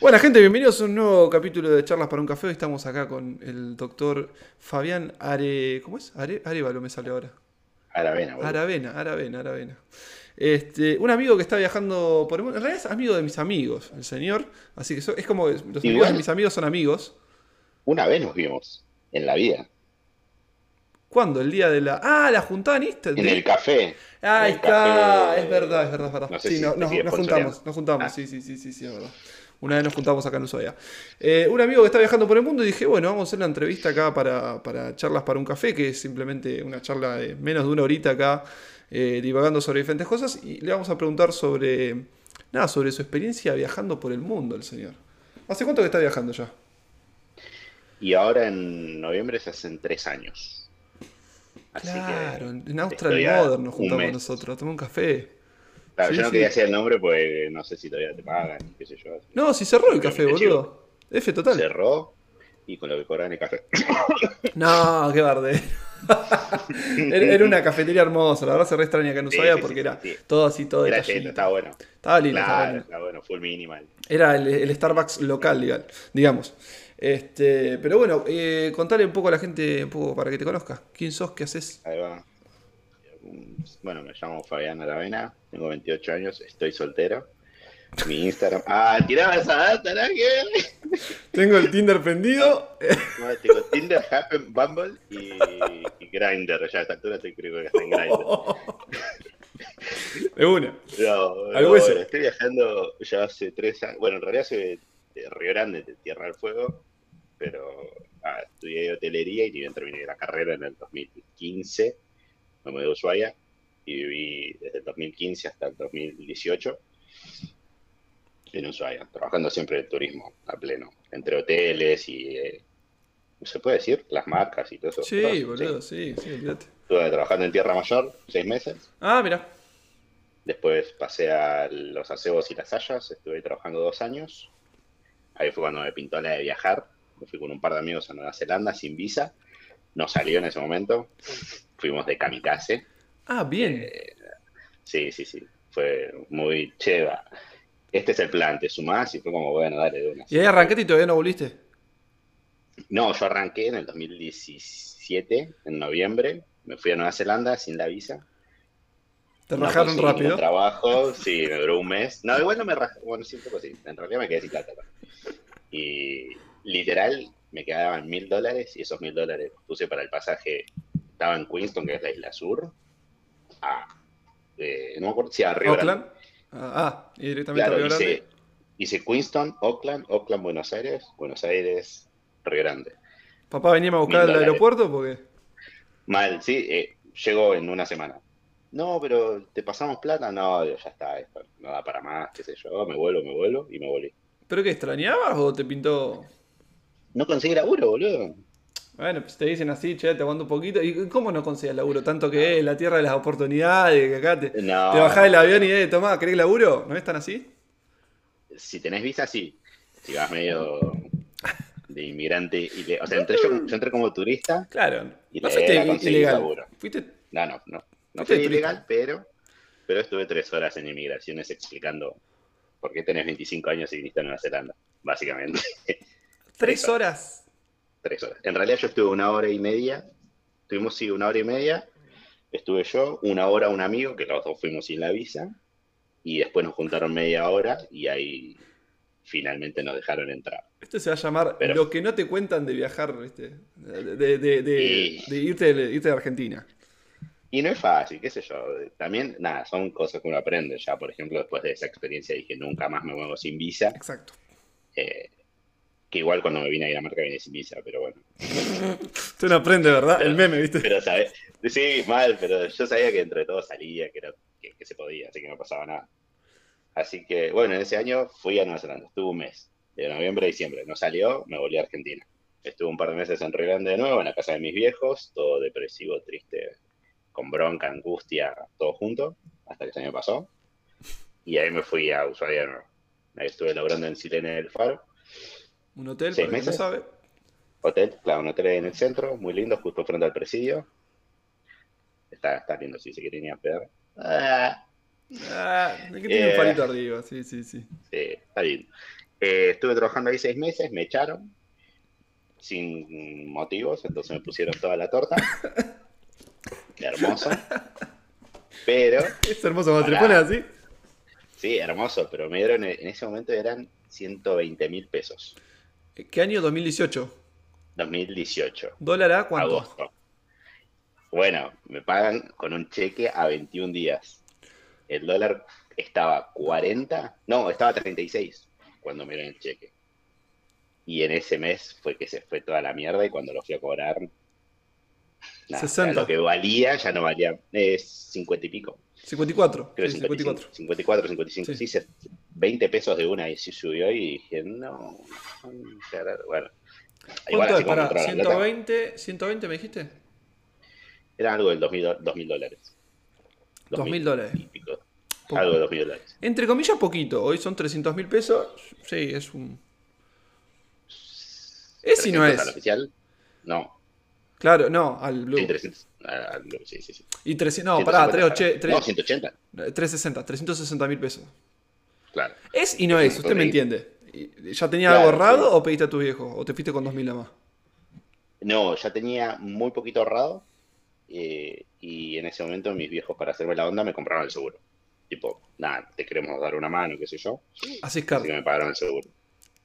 Buena gente, bienvenidos a un nuevo capítulo de Charlas para un Café. Hoy estamos acá con el doctor Fabián Are... ¿Cómo es? Are... Arevalo me sale ahora. Aravena, boludo. Aravena, Aravena, Aravena. Este, un amigo que está viajando por el mundo. En realidad es amigo de mis amigos, el señor. Así que so- es como los amigos de mis amigos son amigos. Una vez nos vimos en la vida, ¿Cuándo? El día de la. Ah, la juntada en Instagram. en el café. Ahí está, café. es verdad, es verdad, es verdad. No sé sí, si no- te nos, juntamos, nos juntamos, Ah. sí, sí, sí, sí, sí, es verdad. Una vez nos juntamos acá en Ushuaia. Eh, un amigo que está viajando por el mundo y dije, bueno, vamos a hacer una entrevista acá para, para charlas para un café, que es simplemente una charla de menos de una horita acá, eh, divagando sobre diferentes cosas, y le vamos a preguntar sobre, nada, sobre su experiencia viajando por el mundo, el señor. ¿Hace cuánto que está viajando ya? Y ahora en noviembre se hacen tres años. Así claro, que, en Austral Modern nos un juntamos nosotros, tomamos un café. Claro, Sí, yo no sí. quería decir el nombre porque no sé si todavía te pagan, qué sé yo. No, si cerró el café, boludo. F total. Cerró y con lo que cobran el café. No, qué barde. era, una cafetería hermosa, la verdad se re extraña acá en Sí, sí, porque era todo así, todo Era detallito. cheto, está bueno. Estaba lindo, estaba Claro, lindo. está bueno, full minimal. Era el, el Starbucks local, diga- digamos. Este, pero bueno, eh, contale un poco a la gente, un poco para que te conozca. ¿Quién sos? ¿Qué haces? Ahí va. Bueno, me llamo Fabián Aravena, tengo 28 años, estoy soltero. Mi Instagram. Ah, tiraba esa data, ¿no? ¿Qué? Tengo el Tinder prendido. No, tengo Tinder, Happen, Bumble y, y Grindr. Ya a esta altura estoy creo que está en Grindr. De una. No, Al no, hueso. bueno, estoy viajando ya hace tres años. Bueno, en realidad soy de Río Grande, de Tierra del Fuego, pero ah, estudié hotelería y terminé la carrera en el 2015. Me mudé a Ushuaia y viví desde el 2015 hasta el 2018 en Ushuaia, trabajando siempre en turismo a pleno, entre hoteles y, eh, ¿se puede decir? Las marcas y todo eso. Sí, boludo, sí, sí, olvídate. Estuve trabajando en Tierra Mayor seis meses. Ah, mira. Después pasé a los acebos y las hayas, estuve trabajando dos años. Ahí fue cuando me pintó la de viajar. Me fui con un par de amigos a Nueva Zelanda sin visa. No salió en ese momento. Fuimos de kamikaze. Ah, bien. Sí, sí, sí. Fue muy cheva. Este es el plan, te sumás y fue como, bueno, dale de una. ¿Y ahí arrancaste y todavía no volviste? No, yo arranqué en el 2017, en noviembre. Me fui a Nueva Zelanda sin la visa. Te No rajaron rápido. trabajo, sí, me duró un mes. No, igual no me rajaron, bueno, sí, un poco sí. En realidad me quedé sin plata. Y literal, me quedaban mil dólares y esos mil dólares los puse para el pasaje. Estaba en Queenston, que es la isla sur. A, eh, no me acuerdo si a Río Grande. Ah, ah, y directamente a Claro, Río hice, Grande. hice Queenston, Oakland, Oakland, Buenos Aires, Buenos Aires, Río Grande. Papá venía a buscar al aeropuerto porque. Mal, sí, eh, llegó en una semana. No, pero te pasamos plata, no, ya está, esto no da para más, qué sé yo, me vuelvo, me vuelvo y me volví. ¿Pero qué extrañabas o te pintó.? No conseguí laburo, boludo. Bueno, pues te dicen así, che, te aguanto un poquito. ¿Y cómo no consigues laburo? Tanto que es la tierra de las oportunidades, que acá te, No. te bajás del avión y, eh, tomá, ¿querés laburo? ¿No es tan así? Si tenés visa, sí. Si vas medio de inmigrante, ile- o sea, entré yo, yo entré como turista, Claro. Y no le fuiste ilegal. laburo. Fuiste. no, no, no, no fui ilegal, pero, pero estuve tres horas en inmigraciones explicando por qué tenés 25 años y viniste a Nueva Zelanda, básicamente. Tres horas. tres horas. En realidad yo estuve una hora y media, tuvimos sí una hora y media, estuve yo, una hora un amigo, que los dos fuimos sin la visa, y después nos juntaron media hora y ahí finalmente nos dejaron entrar. Esto se va a llamar Pero- lo que no te cuentan de viajar, ¿viste? De, de, de, de- Y- de irte, de, irte de Argentina. Y no es fácil, qué sé yo, también, nada, son cosas que uno aprende ya, por ejemplo, después de esa experiencia dije, nunca más me muevo sin visa, Exacto. eh, que igual cuando me vine a Dinamarca vine sin visa, pero bueno. Usted no aprende, ¿verdad? El meme, ¿viste? Pero, ¿sabes? Sí, mal, pero yo sabía que entre todos salía, que, era, que, que se podía, así que no pasaba nada. Así que, bueno, en ese año fui a Nueva Zelanda, estuve un mes, de noviembre a diciembre. No salió, me volví a Argentina. Estuve un par de meses en Río Grande de nuevo, en la casa de mis viejos, todo depresivo, triste, con bronca, angustia, todo junto, hasta que se me pasó. Y ahí me fui a Ushuaia de nuevo. Ahí estuve laburando en Silene del Faro, Un hotel, ¿Seis para el que no meses? sabe. hotel, claro, un hotel en el centro, muy lindo, justo frente al presidio. Está, está lindo, si se ir a pegar. Ah, Ah, es que tiene un Eh. palito arriba, sí, sí, sí. Sí, está bien. Eh, estuve trabajando ahí seis meses, me echaron sin motivos, entonces me pusieron toda la torta. Hermoso. Pero. Es hermoso cuando te pones así. Sí, hermoso, pero me dieron en ese momento eran 120 mil pesos. ¿Qué año? 2018. 2018. ¿Dólar a cuánto? Agosto. Bueno, me pagan con un cheque a 21 días. El dólar estaba 40, no, estaba 36 cuando me dieron el cheque. Y en ese mes fue que se fue toda la mierda y cuando lo fui a cobrar, nada, 60. lo que valía ya no valía, es 50 y pico. 54. Creo sí, 54. 54, 55, Sí. sí. se- 20 pesos de una y sí subió y dije, no, bueno. Igual ¿Cuánto es? plata, 120, 120 me dijiste. era algo del 2000, do- 2000 dólares. 2000 dólares. Algo de 2000 dólares. Entre comillas, poquito. Hoy son 300 mil pesos. Sí, es un. Es y no 300 es. al oficial? No. Claro, no, al Blue. Sí, 300. Blue, sí, sí, sí. Y 300, no, pará, 150, 380, No, 180. 360, 360 mil pesos. Claro. Es y no es, usted me entiende. ¿Y- ¿Ya tenía Claro, algo ahorrado sí. o pediste a tu viejo? ¿O te fuiste con 2000 a más? No, ya tenía muy poquito ahorrado. eh, y en ese momento mis viejos, para hacerme la onda, me compraron el seguro. Tipo, nada, te queremos dar una mano, qué sé yo. Así es Así que me pagaron el seguro.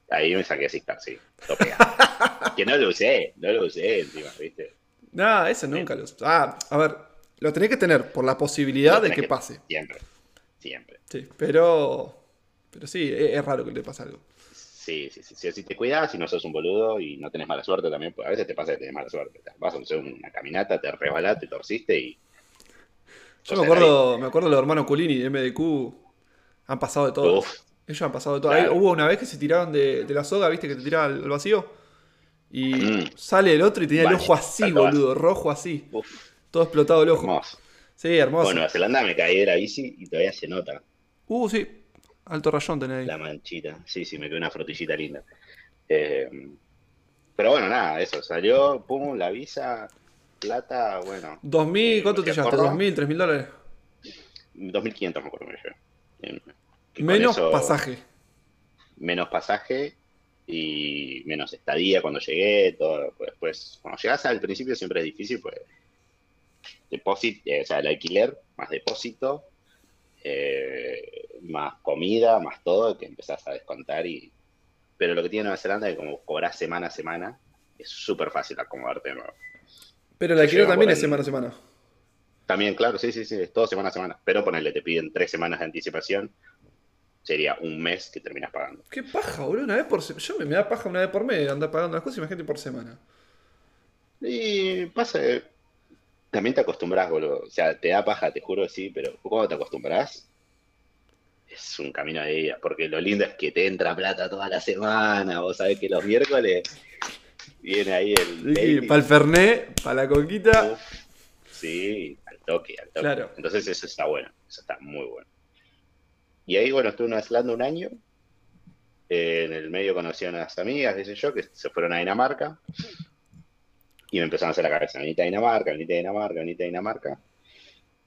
Ahí me saqué así, sí. Topea. que no lo usé, no lo usé encima, ¿viste? Nada, eso nunca lo. Ah, a ver, lo tenés que tener por la posibilidad de que pase. Siempre. Siempre. Sí, pero. Pero sí, es, es raro que le pase algo. Sí, sí, sí, sí. Si te cuidas, si no sos un boludo y no tenés mala suerte también, pues a veces te pasa que tenés mala suerte. Vas a hacer una caminata, te resbalás, te torciste y. Yo me acuerdo, me acuerdo de los hermanos Culini de MDQ. Han pasado de todo. Uf, Ellos han pasado de todo. Claro. Ahí Hubo una vez que se tiraron de, de la soga, viste, que te tiraba al, al vacío. Y Mm. sale el otro y tenía el ojo así, boludo, rojo así. uf, Todo explotado el ojo. hermoso. Sí, hermoso. Bueno, Nueva Zelanda me caí de la bici y todavía se nota Uh, sí. Alto rayón tenés ahí. la manchita. Sí, sí, me quedó una frutillita linda. Eh, pero bueno, nada, eso. Salió, pum, la visa, plata, bueno, 2000, ¿cuánto te ¿Qué llevaste? forro? ¿2000, 3000 dólares? 2500 me acuerdo que me llevé. Eh, con Menos eso- pasaje. menos pasaje y menos estadía cuando llegué, todo. pues, Después, cuando llegas al principio siempre es difícil, pues depósito, eh, o sea, el alquiler, más depósito, eh, más comida, más todo, que empezás a descontar y... Pero lo que tiene Nueva Zelanda es que como cobras semana a semana, es súper fácil acomodarte de nuevo. Pero el alquiler también es semana a semana. También, claro, sí, sí, sí, es todo semana a semana. Pero ponele, te piden tres semanas de anticipación, sería un mes que terminas pagando. Qué paja, boludo, una vez por semana. Yo me, me da paja una vez por mes andar pagando las cosas, imagínate por semana. Y pasa, también te acostumbras, boludo. O sea, te da paja, te juro que sí, pero cuando te acostumbras, es un camino de ida. Porque lo lindo es que te entra plata toda la semana. Vos sabés que los miércoles viene ahí el. daily. para el Fernet, para la coquita. Uf, sí, al toque, al toque. Claro. Entonces eso está bueno, eso está muy bueno. Y ahí, bueno, estuve en un año. En el medio conocí a unas amigas, qué sé yo, que se fueron a Dinamarca. Y me empezaron a hacer la cabeza, venite a Dinamarca, venite a Dinamarca, venite a Dinamarca.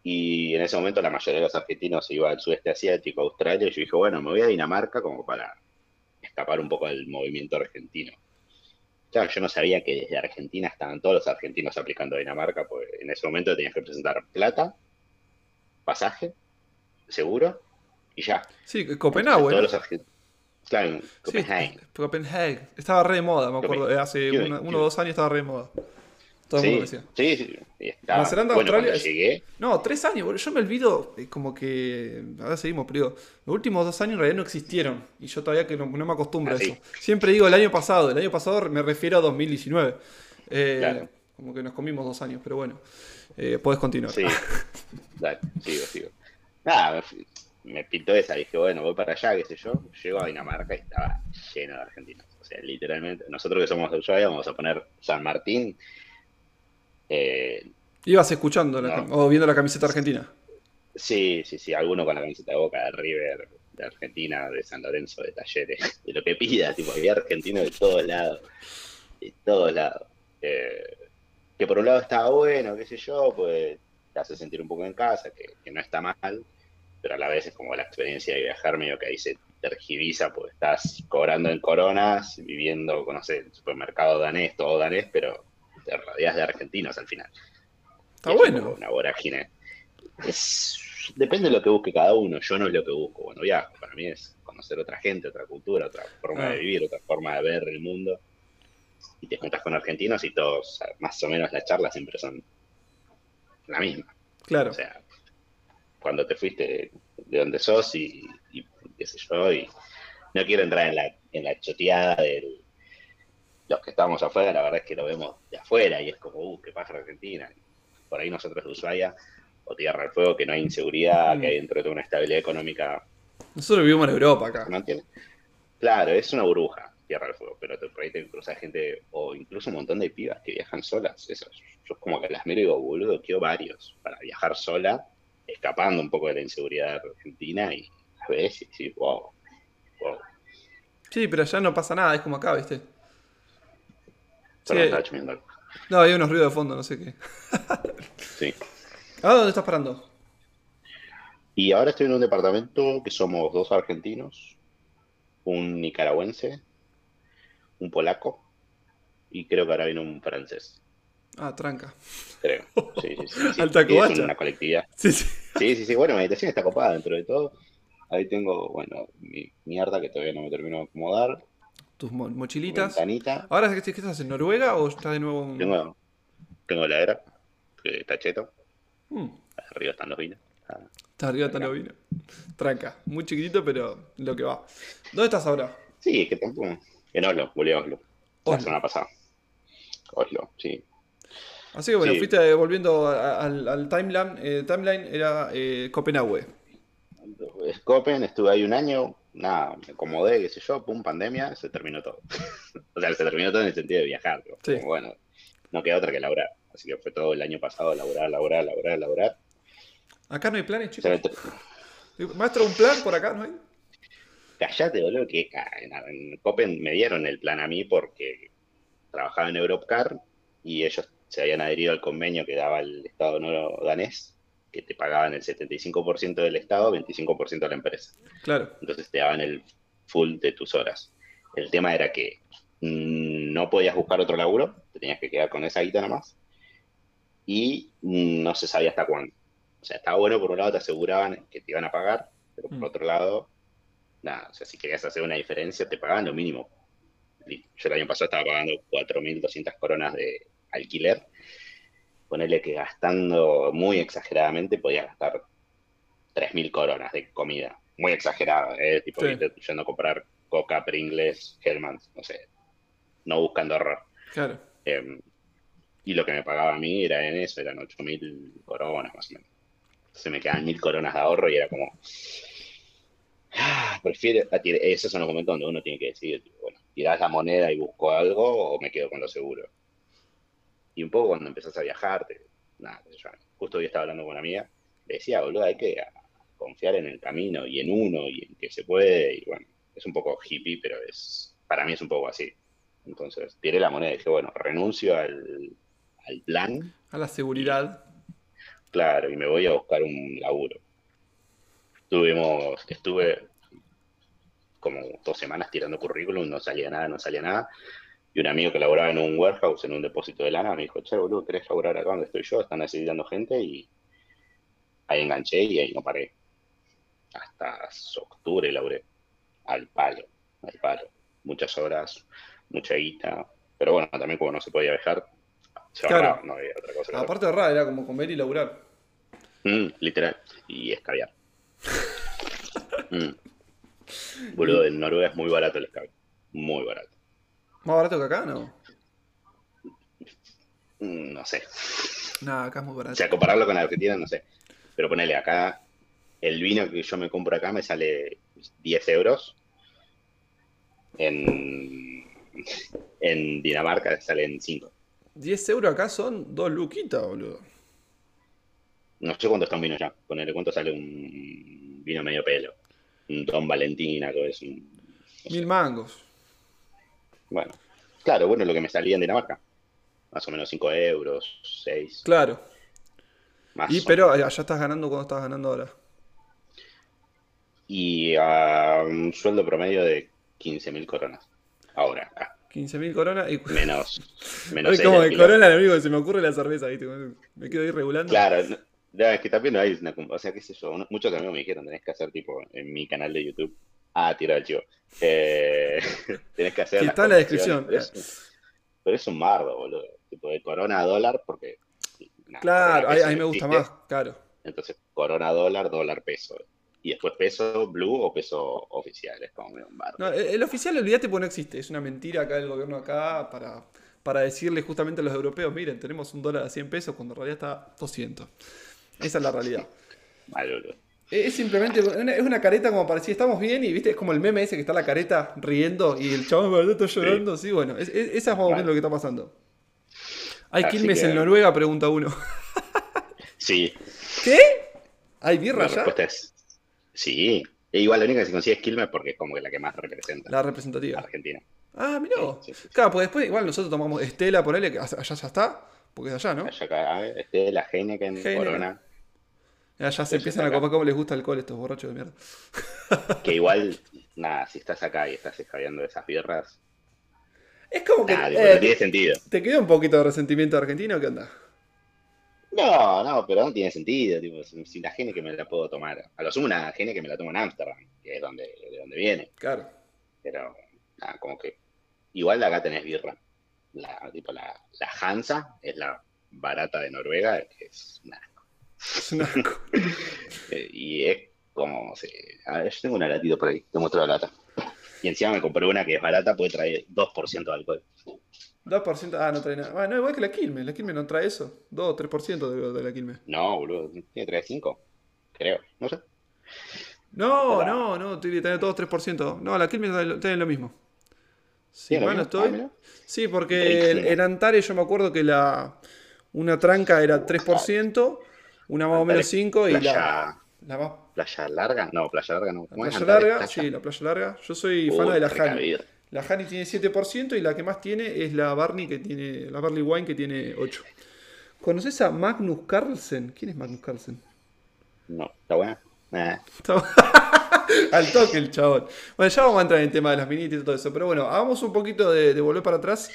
Y en ese momento la mayoría de los argentinos se iba al sudeste asiático, a Australia, y yo dije, bueno, me voy a Dinamarca como para escapar un poco del movimiento argentino. Claro, yo no sabía que desde Argentina estaban todos los argentinos aplicando a Dinamarca, pues en ese momento tenías que presentar plata, pasaje, seguro, y ya. Sí, Copenhague, Todos los argentinos. Claro, en Sí, Copenhague. Copenhague. Estaba re de moda, me acuerdo. Copenhague. Hace una- uno o dos años estaba re de moda. Todo el mundo decía. sí, sí. estaba- Nueva Zelanda, bueno, Australia llegué, No, tres años, boludo. Yo me olvido, eh, como que. Ahora seguimos, pero digo, los últimos dos años en realidad no existieron. Y yo todavía que no, no me acostumbro Ah, a sí. eso. Siempre digo el año pasado. El año pasado me refiero a 2019. Eh, Claro. Como que nos comimos dos años, pero bueno. Eh, podés continuar. sí. Dale, sigo, sigo. Nada, me, pintó esa, dije, bueno, voy para allá, qué sé yo. Llego a Dinamarca y estaba lleno de argentinos. O sea, literalmente, nosotros que somos de Ushuaia, vamos a poner San Martín. Eh, Ibas escuchando No. o viendo la camiseta argentina. Sí, sí, sí, alguno con la camiseta de Boca, de River, de Argentina, de San Lorenzo, de Talleres, de lo que pida, tipo, había argentinos de todos lados, de todos lados. Eh, que por un lado estaba bueno, qué sé yo, pues te hace sentir un poco en casa, que, que no está mal, pero a la vez es como la experiencia de viajar medio que ahí se tergiviza, pues estás cobrando en coronas, viviendo, no sé, el supermercado danés, todo danés, pero te rodeas de argentinos al final. Está bueno. Una vorágine. Es, depende de lo que busque cada uno. Yo no es lo que busco. Bueno, viajo. Para mí es conocer otra gente, otra cultura, otra forma Ah. de vivir, otra forma de ver el mundo. Y te juntas con argentinos y todos, más o menos las charlas siempre son la misma. Claro. O sea, cuando te fuiste de donde sos y, y qué sé yo, y no quiero entrar en la, en la choteada de los que estamos afuera, la verdad es que lo vemos de afuera y es como, uh, qué pasa en Argentina. Por ahí nosotros de Ushuaia o Tierra del Fuego, que no hay inseguridad, Mm. que hay dentro de una estabilidad económica Nosotros vivimos en Europa acá. Claro, es una burbuja, Tierra del Fuego, pero te, por ahí te cruzas gente, o incluso un montón de pibas que viajan solas. Eso, yo como que las miro y digo, boludo, quiero varios para viajar sola, escapando un poco de la inseguridad argentina y a veces sí, wow, wow. Sí, pero allá no pasa nada, es como acá, ¿viste? Solo Sí. estaba chumeando algo. No, hay unos ruidos de fondo, no sé qué. Sí. ¿Ahora dónde estás parando? Y ahora estoy en un departamento que somos dos argentinos, un nicaragüense, un polaco y creo que ahora viene un francés. Ah, tranca. Creo. Sí, sí, sí. sí. Alta es una colectividad. Sí, sí. Sí, sí, sí. Bueno, meditación está copada dentro de todo. Ahí tengo, bueno, mi mierda que todavía no me termino de acomodar. Tus mo- mochilitas. Ventanita. ¿Ahora qué, estás en Noruega o estás de nuevo en... Tengo, tengo la era, que está cheto. Mm, Arriba están los vinos. Ah, está arriba está lo vino. Tranca. Muy chiquitito, pero lo que va. ¿Dónde estás ahora? Sí, es que tampoco. En Oslo, volví a Oslo. La Oslo. semana pasada. Oslo, sí. Así que bueno, Sí. fuiste volviendo al, al timeline. eh, timeline era eh, Copenhague. Scopen, estuve ahí un año, nada, me acomodé, qué sé yo, pum, pandemia, se terminó todo. o sea, se terminó todo en el sentido de viajar. Sí. como, bueno, no queda otra que laburar. Así que fue todo el año pasado, laburar, laburar, laburar, laburar. Acá no hay planes, chicos. Maestro, un plan por acá, ¿no hay? Callate, boludo, que en, en Copen me dieron el plan a mí porque trabajaba en Europcar y ellos se habían adherido al convenio que daba el Estado no danés, que te pagaban el 75% del Estado, 25% de la empresa. Claro. Entonces te daban el full de tus horas. El tema era que mm, no podías buscar otro laburo, te tenías que quedar con esa guita nomás, y mm, no se sabía hasta cuándo. O sea, estaba bueno, por un lado te aseguraban que te iban a pagar, pero por Mm. otro lado, nada, o sea, si querías hacer una diferencia, te pagaban lo mínimo. Yo el año pasado estaba pagando 4.200 coronas de alquiler. Ponerle que gastando muy exageradamente podías gastar 3.000 coronas de comida. Muy exagerado, ¿eh? Tipo, Sí. yendo a comprar Coca, Pringles, Hellmann's, no sé. No buscando error. Claro. Eh, y lo que me pagaba a mí era en eso, eran 8.000 coronas más o menos. Entonces me quedaban 1.000 coronas de ahorro y era como... ah, prefiero... a tir- Esos son los momentos donde uno tiene que decidir, tipo, bueno, tirás la moneda y busco algo o me quedo con lo seguro. Y un poco cuando empezás a viajar, te- nada, yo, justo hoy estaba hablando con una amiga, le decía, boludo, hay que confiar en el camino y en uno y en que se puede. Y bueno, es un poco hippie, pero es para mí es un poco así. Entonces tiré la moneda y dije, bueno, renuncio al, al plan, A la seguridad. claro, y me voy a buscar un laburo. Tuvimos, estuve como dos semanas tirando currículum, no salía nada, no salía nada. Y un amigo que laboraba en un warehouse, en un depósito de lana, me dijo, che, boludo, ¿querés laburar acá donde estoy yo? Están necesitando gente y ahí enganché y ahí no paré. Hasta octubre laburé. Al palo, al palo. Muchas horas, mucha guita. Pero bueno, también como no se podía viajar, se Claro. ahorraba, no había otra cosa. Aparte de raro, era como comer y laburar. Mm, literal. Y escabiar. Mm. Boludo, en Noruega es muy barato el escabiar. Muy barato. ¿Más barato que acá? No. Mm, no sé. Nada, acá es muy O barato. sea, compararlo con Argentina, no sé. Pero ponele acá, el vino que yo me compro acá me sale 10 euros. En, en Dinamarca salen 5. 10 euros acá son dos luquitas, boludo. No sé cuánto está un vino ya. Ponele cuánto sale un vino medio pelo. Un Don Valentina, todo eso. un- Mil mangos. Bueno, claro, bueno, lo que me salía en Dinamarca. Más o menos 5 euros, 6. Claro. Más Y pero allá estás ganando cuando estás ganando ahora. Y a un sueldo promedio de 15.000 coronas. Ahora, acá. 15.000 coronas y... Menos. menos como de corona, amigo, se me ocurre la cerveza, ¿viste? Me quedo ahí regulando. Claro, no, es que también no hay una. O sea, qué sé yo. muchos amigos me dijeron, tenés que hacer tipo en mi canal de YouTube. Ah, tira el chivo. Eh, tenés que hacer. Está en la descripción. Pero es, pero es un mardo, boludo. Tipo de corona a dólar, porque. nah, Claro, ahí no me gusta más, claro. Entonces, corona dólar, dólar peso. Y después peso blue o peso oficial. Es como un bardo. No, el, el oficial, olvídate, pues no existe. Es una mentira acá del gobierno acá para, para decirle justamente a los europeos, miren, tenemos un dólar a 100 pesos cuando en realidad está 200. Esa es la realidad. Mal, boludo. Es simplemente una, es una careta como para decir estamos bien y viste, es como el meme ese que está la careta riendo y el chabón verdad está llorando. Sí, bueno, es, es- esa es más o menos lo que está pasando. ¿Hay Así Quilmes que- en Noruega? Pregunta uno. Sí, ¿Qué? ¿Hay birra la ya? respuesta es. Sí. E igual la única que se consigue es Quilmes porque es como que la que más representa La representativa. Argentina. Ah, mirá. Sí. Claro, pues después igual nosotros tomamos Estela, ponele, que allá ya está, porque es allá, ¿no? Allá acá, a ver, este, la Heineken, Heineken. Corona, Allá se empiezan a acá. copar cómo les gusta el alcohol estos borrachos de mierda. que igual, nada, si estás acá y estás escabeando esas birras, Es como que nada, eh, no tiene sentido. te quedó un poquito de resentimiento de Argentina o qué onda. No, no, pero no tiene sentido, tipo, si si la Heineken me la puedo tomar, a lo sumo una Heineken me la tomo en Ámsterdam, que es donde, de donde viene, Claro. pero nada, como que igual acá tenés birra. La, tipo, la, la Hansa es la barata de Noruega, que es una Es un asco. Eh, y es como, no sé, a ver, yo tengo una latita por ahí, te muestro la lata. Y encima me compré una que es barata, puede traer 2% de alcohol. 2%, ah, no trae nada. Bueno, no, igual que la Quilmes, la Quilmes no trae eso. 2 o 3% de, de la Quilmes. No, boludo, tiene que traer 5, creo, no sé. No, no, no, tiene que tener todos 3%. No, la Quilmes trae, lo mismo. Si ¿Tiene lo mal no mismo? estoy. Ah. Sí, porque en Antares yo me acuerdo que la una tranca era 3%, una más o menos Antares, 5 y la, Playa, la más playa larga, no, playa larga no. Playa larga, playa? sí, la playa larga. Yo soy Uh, fan de la Hani. La Hani tiene 7% y la que más tiene es la Barney que tiene, la Barley Wine que tiene 8. ¿Conoces a Magnus Carlsen? ¿Quién es Magnus Carlsen? No, ¿está buena? Nah. Está- Al toque el chabón. Bueno, ya vamos a entrar en el tema de las minitas y todo eso. Pero bueno, hagamos un poquito de, de volver para atrás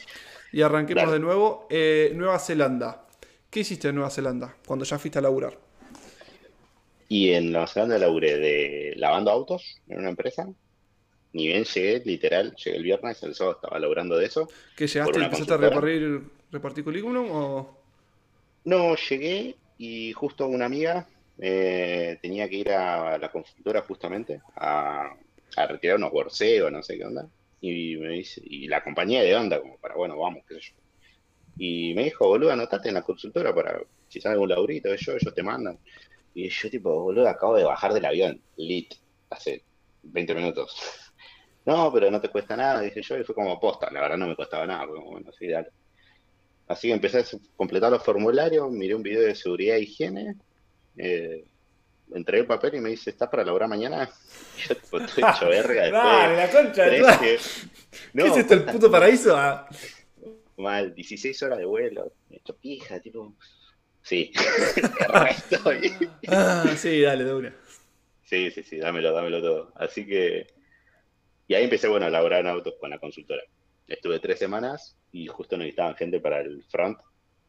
y arranquemos Dale. de nuevo. Eh, Nueva Zelanda. ¿Qué hiciste en Nueva Zelanda cuando ya fuiste a laburar? Y en Nueva Zelanda laburé de lavando autos en una empresa. Ni bien llegué, literal, llegué el viernes, el sábado estaba laburando de eso. ¿Que llegaste y empezaste a repartir, repartir currículum o...? No, llegué y justo una amiga eh, tenía que ir a la consultora justamente a, a retirar unos borseos, no sé qué onda. Y me dice, y la compañía de onda, como para, bueno, vamos, qué sé yo. Y me dijo, boludo, anotate en la consultora para si sale algún laburito, yo, ellos te mandan. Y yo tipo, boludo, acabo de bajar del avión, lit, hace 20 minutos. No, pero no te cuesta nada, dije yo, y fue como posta, la verdad no me costaba nada, fue como, bueno, sí, dale. Así que empecé a completar los formularios, miré un video de seguridad e higiene, eh, entregué el papel y me dice, ¿estás para laburar mañana? Y yo tipo, estoy hecho verga Dale, la concha de. 13. ¿Qué es esto, el puto paraíso? Ah, Mal, 16 horas de vuelo, me hecho pija, tipo... Sí, ah, sí, dale, de una. Sí, sí, sí, dámelo, dámelo todo. Así que... Y ahí empecé, bueno, a laburar en autos con la consultora. Estuve tres semanas y justo necesitaban gente para el front,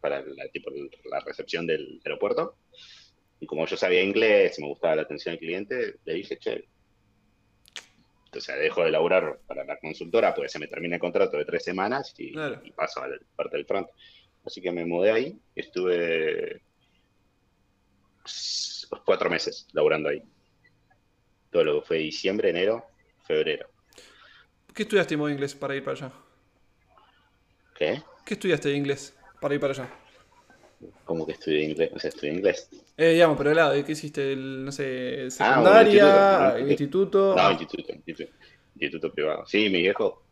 para la, tipo, la recepción del aeropuerto. Y como yo sabía inglés me gustaba la atención al cliente, le dije, che, o sea, dejo de laburar para la consultora porque se me termina el contrato de tres semanas y, Claro. y paso a la parte del front. Así que me mudé ahí estuve cuatro meses laburando ahí. Todo lo que fue diciembre, enero, febrero. ¿Qué estudiaste en inglés para ir para allá? ¿Qué? ¿Qué estudiaste de inglés para ir para allá? ¿Cómo que estudié inglés? O sea, estudié inglés. Eh, digamos, pero helado, ¿qué hiciste? El, no sé, Ah, secundaria, un instituto. No, instituto, instituto, instituto privado. Sí, mi viejo,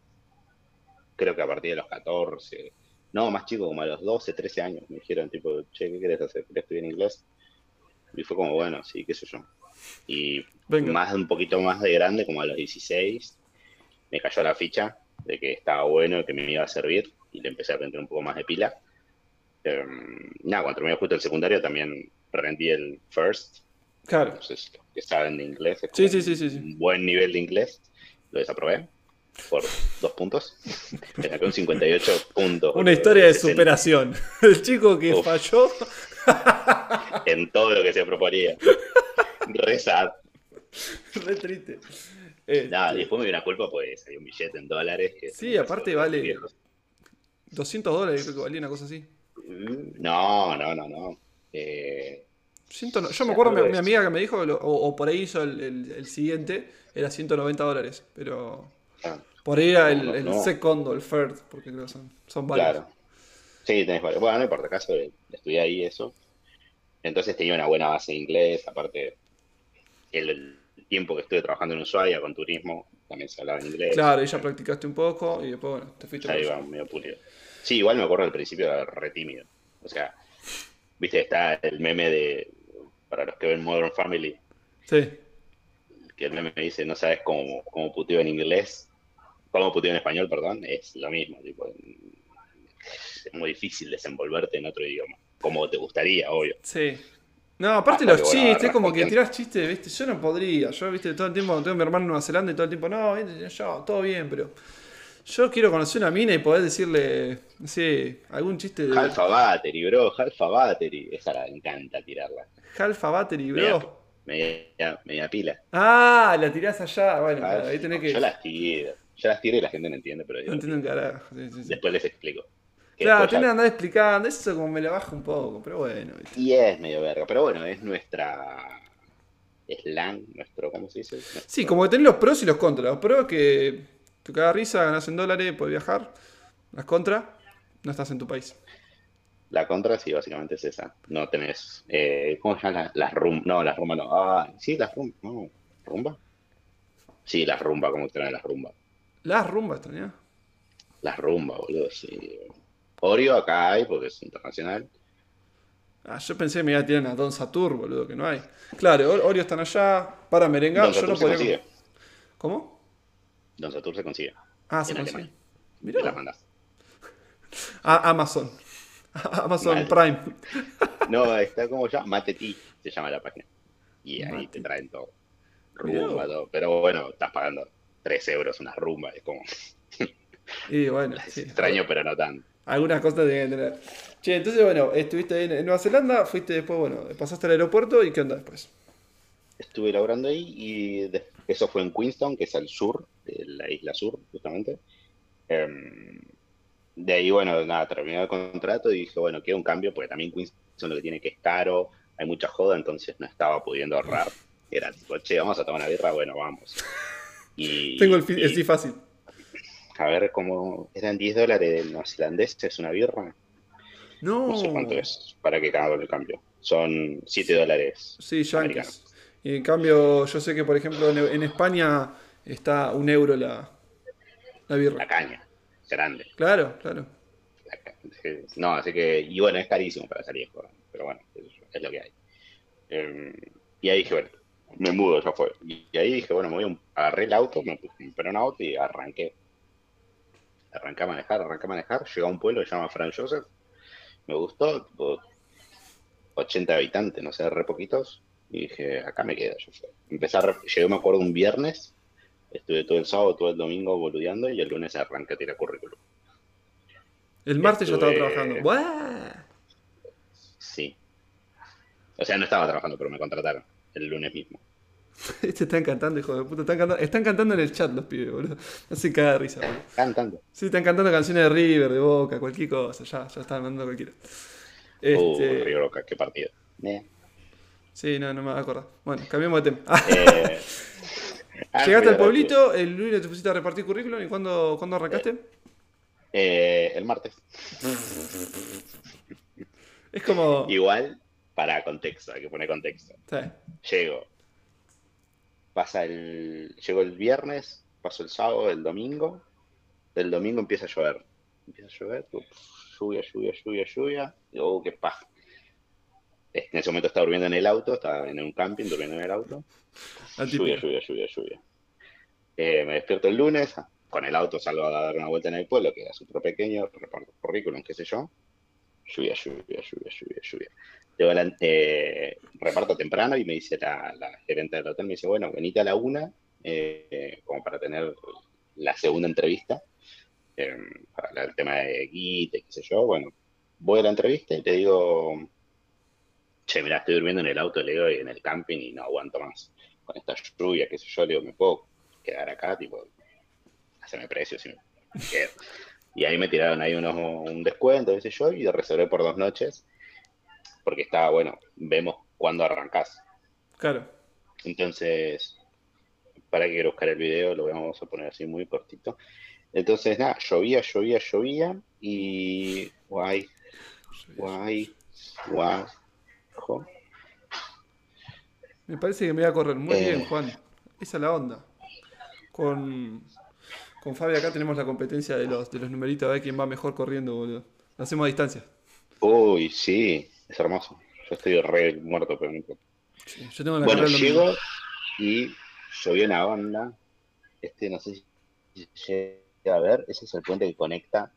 creo que a partir de los 14, no, más chico, como a los 12, 13 años, me dijeron, tipo, che, ¿qué querés hacer? ¿Querés estudiar inglés? Y fue como, bueno, sí, qué sé yo. Y Venga. más un poquito más de grande, como a los 16, me cayó la ficha de que estaba bueno, que me iba a servir, y le empecé a aprender un poco más de pila. Em, nada, cuando terminé justo el secundario también rendí el first, Claro. Entonces, los que saben de inglés, es Sí, sí, sí, sí, un buen nivel de inglés, lo desaprobé por dos puntos. Me saqué un 58 puntos. Una historia de 60 superación. El chico que Uf. falló. En todo lo que se proponía. Re sad. Re triste. Este, y después me dio una culpa pues salió un billete en dólares. que Sí, aparte vale- viejos. 200 dólares creo que valía una cosa así. No, no, no, no. Eh, Ciento yo me acuerdo, mi, mi amiga que me dijo, o, o por ahí hizo el, el- el siguiente, era 190 dólares. Pero ah, por ahí era el, no, el no. second o el third, porque creo que son, son varios. claro. Sí, tenés varios. Bueno, no importa, caso estudié ahí eso. Entonces tenía una buena base de inglés, aparte el, tiempo que estuve trabajando en Ushuaia con turismo, también se hablaba en inglés. Claro, y ya practicaste un poco y después, bueno, te fuiste iba eso. medio pulido. Sí, igual me acuerdo al principio era re tímido. O sea, viste, está el meme de, para los que ven Modern Family, Sí, que el meme me dice, no sabes cómo, cómo puteo en inglés, cómo puteo en español, perdón, es lo mismo. Tipo, es muy difícil desenvolverte en otro idioma, como te gustaría, obvio. sí. No, aparte Hasta los chistes, como que tirás chistes, ¿viste? Yo no podría. Yo, ¿viste? Todo el tiempo, tengo a mi hermano en Nueva Zelanda y todo el tiempo, no, yo, todo bien, pero. Yo quiero conocer una mina y poder decirle, no sé, algún chiste de Alpha Battery, bro, Alpha Battery, esa la encanta tirarla. Halfa Battery, Media, bro. media, media pila. Ah, la tirás allá. Bueno, Ah, ahí tenés que. Yo las tiro, yo las tiro y la gente no entiende, pero No entiendo un carajo. Sí, sí, sí. después les explico. Que Claro, tenés que andar explicando. Eso como me la baja un poco, pero bueno. ¿viste? Y es medio verga, pero bueno, es nuestra slang, nuestro, ¿cómo se dice? Nuestro- Sí, como que tenés los pros y los contras. Los pros que te caga risa, ganás en dólares, puedes viajar. Las contras, no estás en tu país. La contra, sí, básicamente es esa. No tenés, eh, ¿cómo se llaman las, rum? No, las rumba no. Ah, sí, las rumba, no. ¿Rumba? Sí, las rumba, como traen las rumba. Las rumbas, ¿no? Las rumba, boludo, sí. Oreo acá hay, porque es internacional. Ah, yo pensé que me iba a tirar a Don Satur, boludo, que no hay. Claro, Or- Oreo están allá. Para merengar, Don yo Satur no podría. consigue. ¿Cómo? Don Satur se consigue. Ah, se consigue. Te las mandas. Ah, Amazon. Amazon Mal. Prime. No, está como ya, Mateti se llama la página. Y ahí Mate. te traen todo. Rumba, todo. Pero bueno, estás pagando 3 euros una rumba. Es como Y bueno, sí. extraño, pero no tan. Algunas cosas tienen que tener. Che, entonces, bueno, estuviste ahí en, Nueva Zelanda, fuiste después, bueno, pasaste al aeropuerto y ¿qué onda después? Estuve laburando ahí y de- eso fue en Queenstown, que es al sur, de la isla sur, justamente. Em, de ahí, bueno, nada, terminé el contrato y dije, bueno, quiero un cambio, porque también Queenstown lo que tiene que es caro, hay mucha joda, entonces no estaba pudiendo ahorrar. Era tipo, che, vamos a tomar una birra, bueno, vamos. Y, Tengo el, y- sí fácil. A ver cómo eran 10 dólares neozelandeses, es una birra. No. No sé cuánto es para que haga el cambio. Son 7 dólares. Sí, americanos. yankees. Y en cambio, yo sé que, por ejemplo, en, en España está un euro la, la La birra. caña, grande. Claro, claro. La No, así que, y bueno, es carísimo para salir, pero bueno, es, es lo que hay. Eh, y ahí dije, bueno, me mudo, ya fue. Y, y ahí dije, bueno, me voy a agarré el auto, me puse compré un auto y arranqué. Arranqué a manejar, arranqué a manejar, llegué a un pueblo que se llama Frank Joseph. Me gustó, tipo, 80 habitantes, no sé, re poquitos. Y dije, acá me quedo. Yo. Empecé a llegué, me acuerdo, un viernes. Estuve todo el sábado, todo el domingo boludeando y el lunes arranqué a tirar currículum. El martes yo estaba Estuve- trabajando. ¡Buah! Sí. O sea, no estaba trabajando, pero me contrataron el lunes mismo. Este está encantando, hijo de puta. Están cantando, están cantando en el chat los pibes, boludo. Caga de risa, boludo. Cantando. Sí, están cantando canciones de River, de Boca, cualquier cosa. Ya, ya están mandando cualquiera. Uh, Este, River Boca, qué partido. Eh. Sí, no, no me acuerdo. Bueno, cambiamos de tema. Eh, ah, Llegaste al pueblito, el lunes te pusiste a repartir currículum y ¿cuándo, ¿cuándo arrancaste? eh, el martes. Es como. Igual, para contexto, hay que poner contexto. Sí. Llego. Pasa el. Llego el viernes, paso el sábado, el domingo. El domingo empieza a llover. Empieza a llover, lluvia, lluvia, lluvia, lluvia. Digo, oh, qué paja. En ese momento estaba durmiendo en el auto, estaba en un camping durmiendo en el auto. Lluvia, lluvia, lluvia, lluvia. Eh, me despierto el lunes, con el auto salgo a dar una vuelta en el pueblo, que era súper pequeño, reparto currículum, qué sé yo. lluvia, lluvia, lluvia, lluvia, lluvia. Llego la- eh, reparto temprano y me dice la, la gerente del hotel, me dice, bueno, venite a la una, eh, como para tener la segunda entrevista, para del tema de guita, y qué sé yo, bueno, voy a la entrevista y te digo, che, mirá, estoy durmiendo en el auto, le digo, y en el camping y no aguanto más. Con esta lluvia, qué sé yo, le digo, ¿me puedo quedar acá? Tipo, hacerme precio, si me quedo. Y ahí me tiraron ahí unos, un descuento, qué sé yo, y reservé por dos noches, porque estaba, bueno, vemos cuándo arrancás. Claro. Entonces, para que quiero buscar el video, lo vamos a poner así muy cortito. Entonces, nada, llovía, llovía, llovía, y guay, guay, guay, Me parece que me voy a correr muy Eh. bien, Juan. Esa es la onda. Con, con Fabi acá tenemos la competencia de los, de los numeritos, a ver quién va mejor corriendo, boludo. Lo hacemos a distancia. Uy, sí, es hermoso. Yo estoy re muerto, pero. Sí, yo tengo la Bueno, llego domingo. y llovió una onda. Este, no sé si llega a ver, ese es el puente que conecta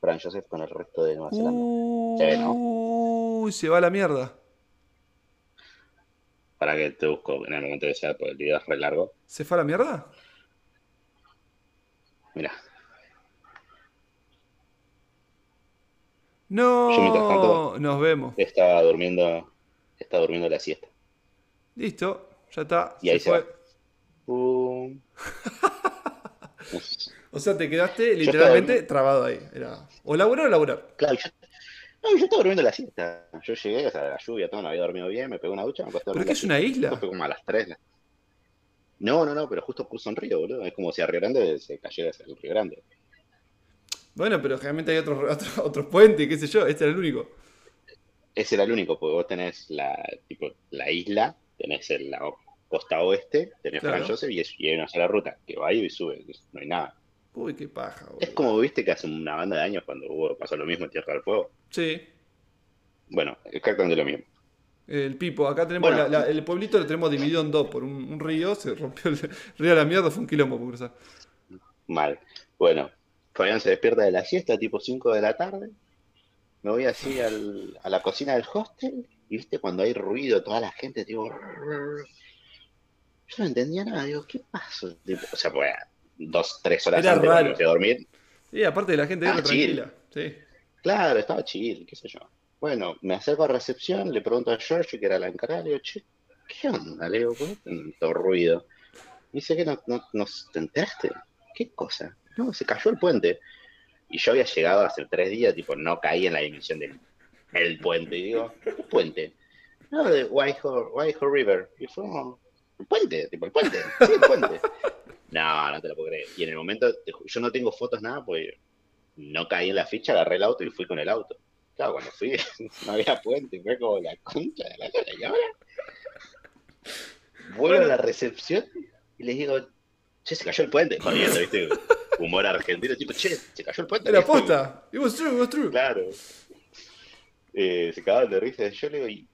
Fran Joseph con el resto de Nueva Zelanda. Se ve, ¿no? Uy, se va a la mierda. Para que te busco en el momento que sea, porque el video es re largo. ¿Se fue a la mierda? Mira, No, Yo mientras tanto- nos vemos. estaba durmiendo, estaba durmiendo la siesta. Listo, ya está. Y ahí se fue. va. Pum. O sea, te quedaste literalmente trabado ahí. Era o laburar o laburar. Claro, yo, no, yo estaba durmiendo la siesta. Yo llegué, o sea, la lluvia, todo, no había dormido bien, me pegué una ducha, me acosté ¿Pero dormir es que la es una isla? Fue como a las 3. No, no, no, pero justo cruzo un río, boludo. Es como si a Río Grande se cayera el Río Grande. Bueno, pero generalmente hay otros otros puentes, qué sé yo. Este era el único. Ese era el único, porque vos tenés la, tipo, la isla, tenés el- la costa oeste, tenés Claro. Fran Joseph y, es- y hay una sola ruta que va y sube, no hay nada. Uy, qué paja, boludo. Es como viste que hace una banda de años cuando hubo, pasó lo mismo en Tierra del Fuego. Sí. Bueno, exactamente lo mismo. El Pipo, acá tenemos Bueno. la- la- el pueblito lo tenemos dividido en dos por un, un río, se rompió el río a la mierda, fue un quilombo por cruzar. Mal. Bueno, Fabián se despierta de la siesta, tipo 5 de la tarde. Me voy así al- a la cocina del hostel. Y viste cuando hay ruido, toda la gente, tipo. Yo no entendía nada. Digo, ¿qué pasó? Tipo, o sea, pues dos, tres horas Era antes raro. a dormir. Y aparte de la gente Ah, era tranquila. Sí. Claro, estaba chill, qué sé yo. Bueno, me acerco a recepción, le pregunto a George, que era la encargada, le digo, che, ¿qué onda? Le digo, ¿por qué tanto ruido? Me dice que no, no, no te enteraste. ¿Qué cosa? No, se cayó el puente. Y yo había llegado hace tres días, tipo, no caí en la dimensión del el puente. Y digo, ¿qué puente? No, de Whitehall, Whitehall River. Y fue el puente, tipo, el puente, sí, el puente. No, no te lo puedo creer. Y en el momento, yo no tengo fotos, nada, porque no caí en la ficha, agarré el auto y fui con el auto. Claro, cuando fui, no había puente, fue como la concha de la lora. ¿Y ahora? Vuelvo a la recepción y les digo, che, se cayó el puente. Jodiendo, ¿viste? Humor argentino, tipo, che, se cayó el puente. Era posta. It was true, it was true. Claro. Eh, se cagaban de risa. Yo le digo, y,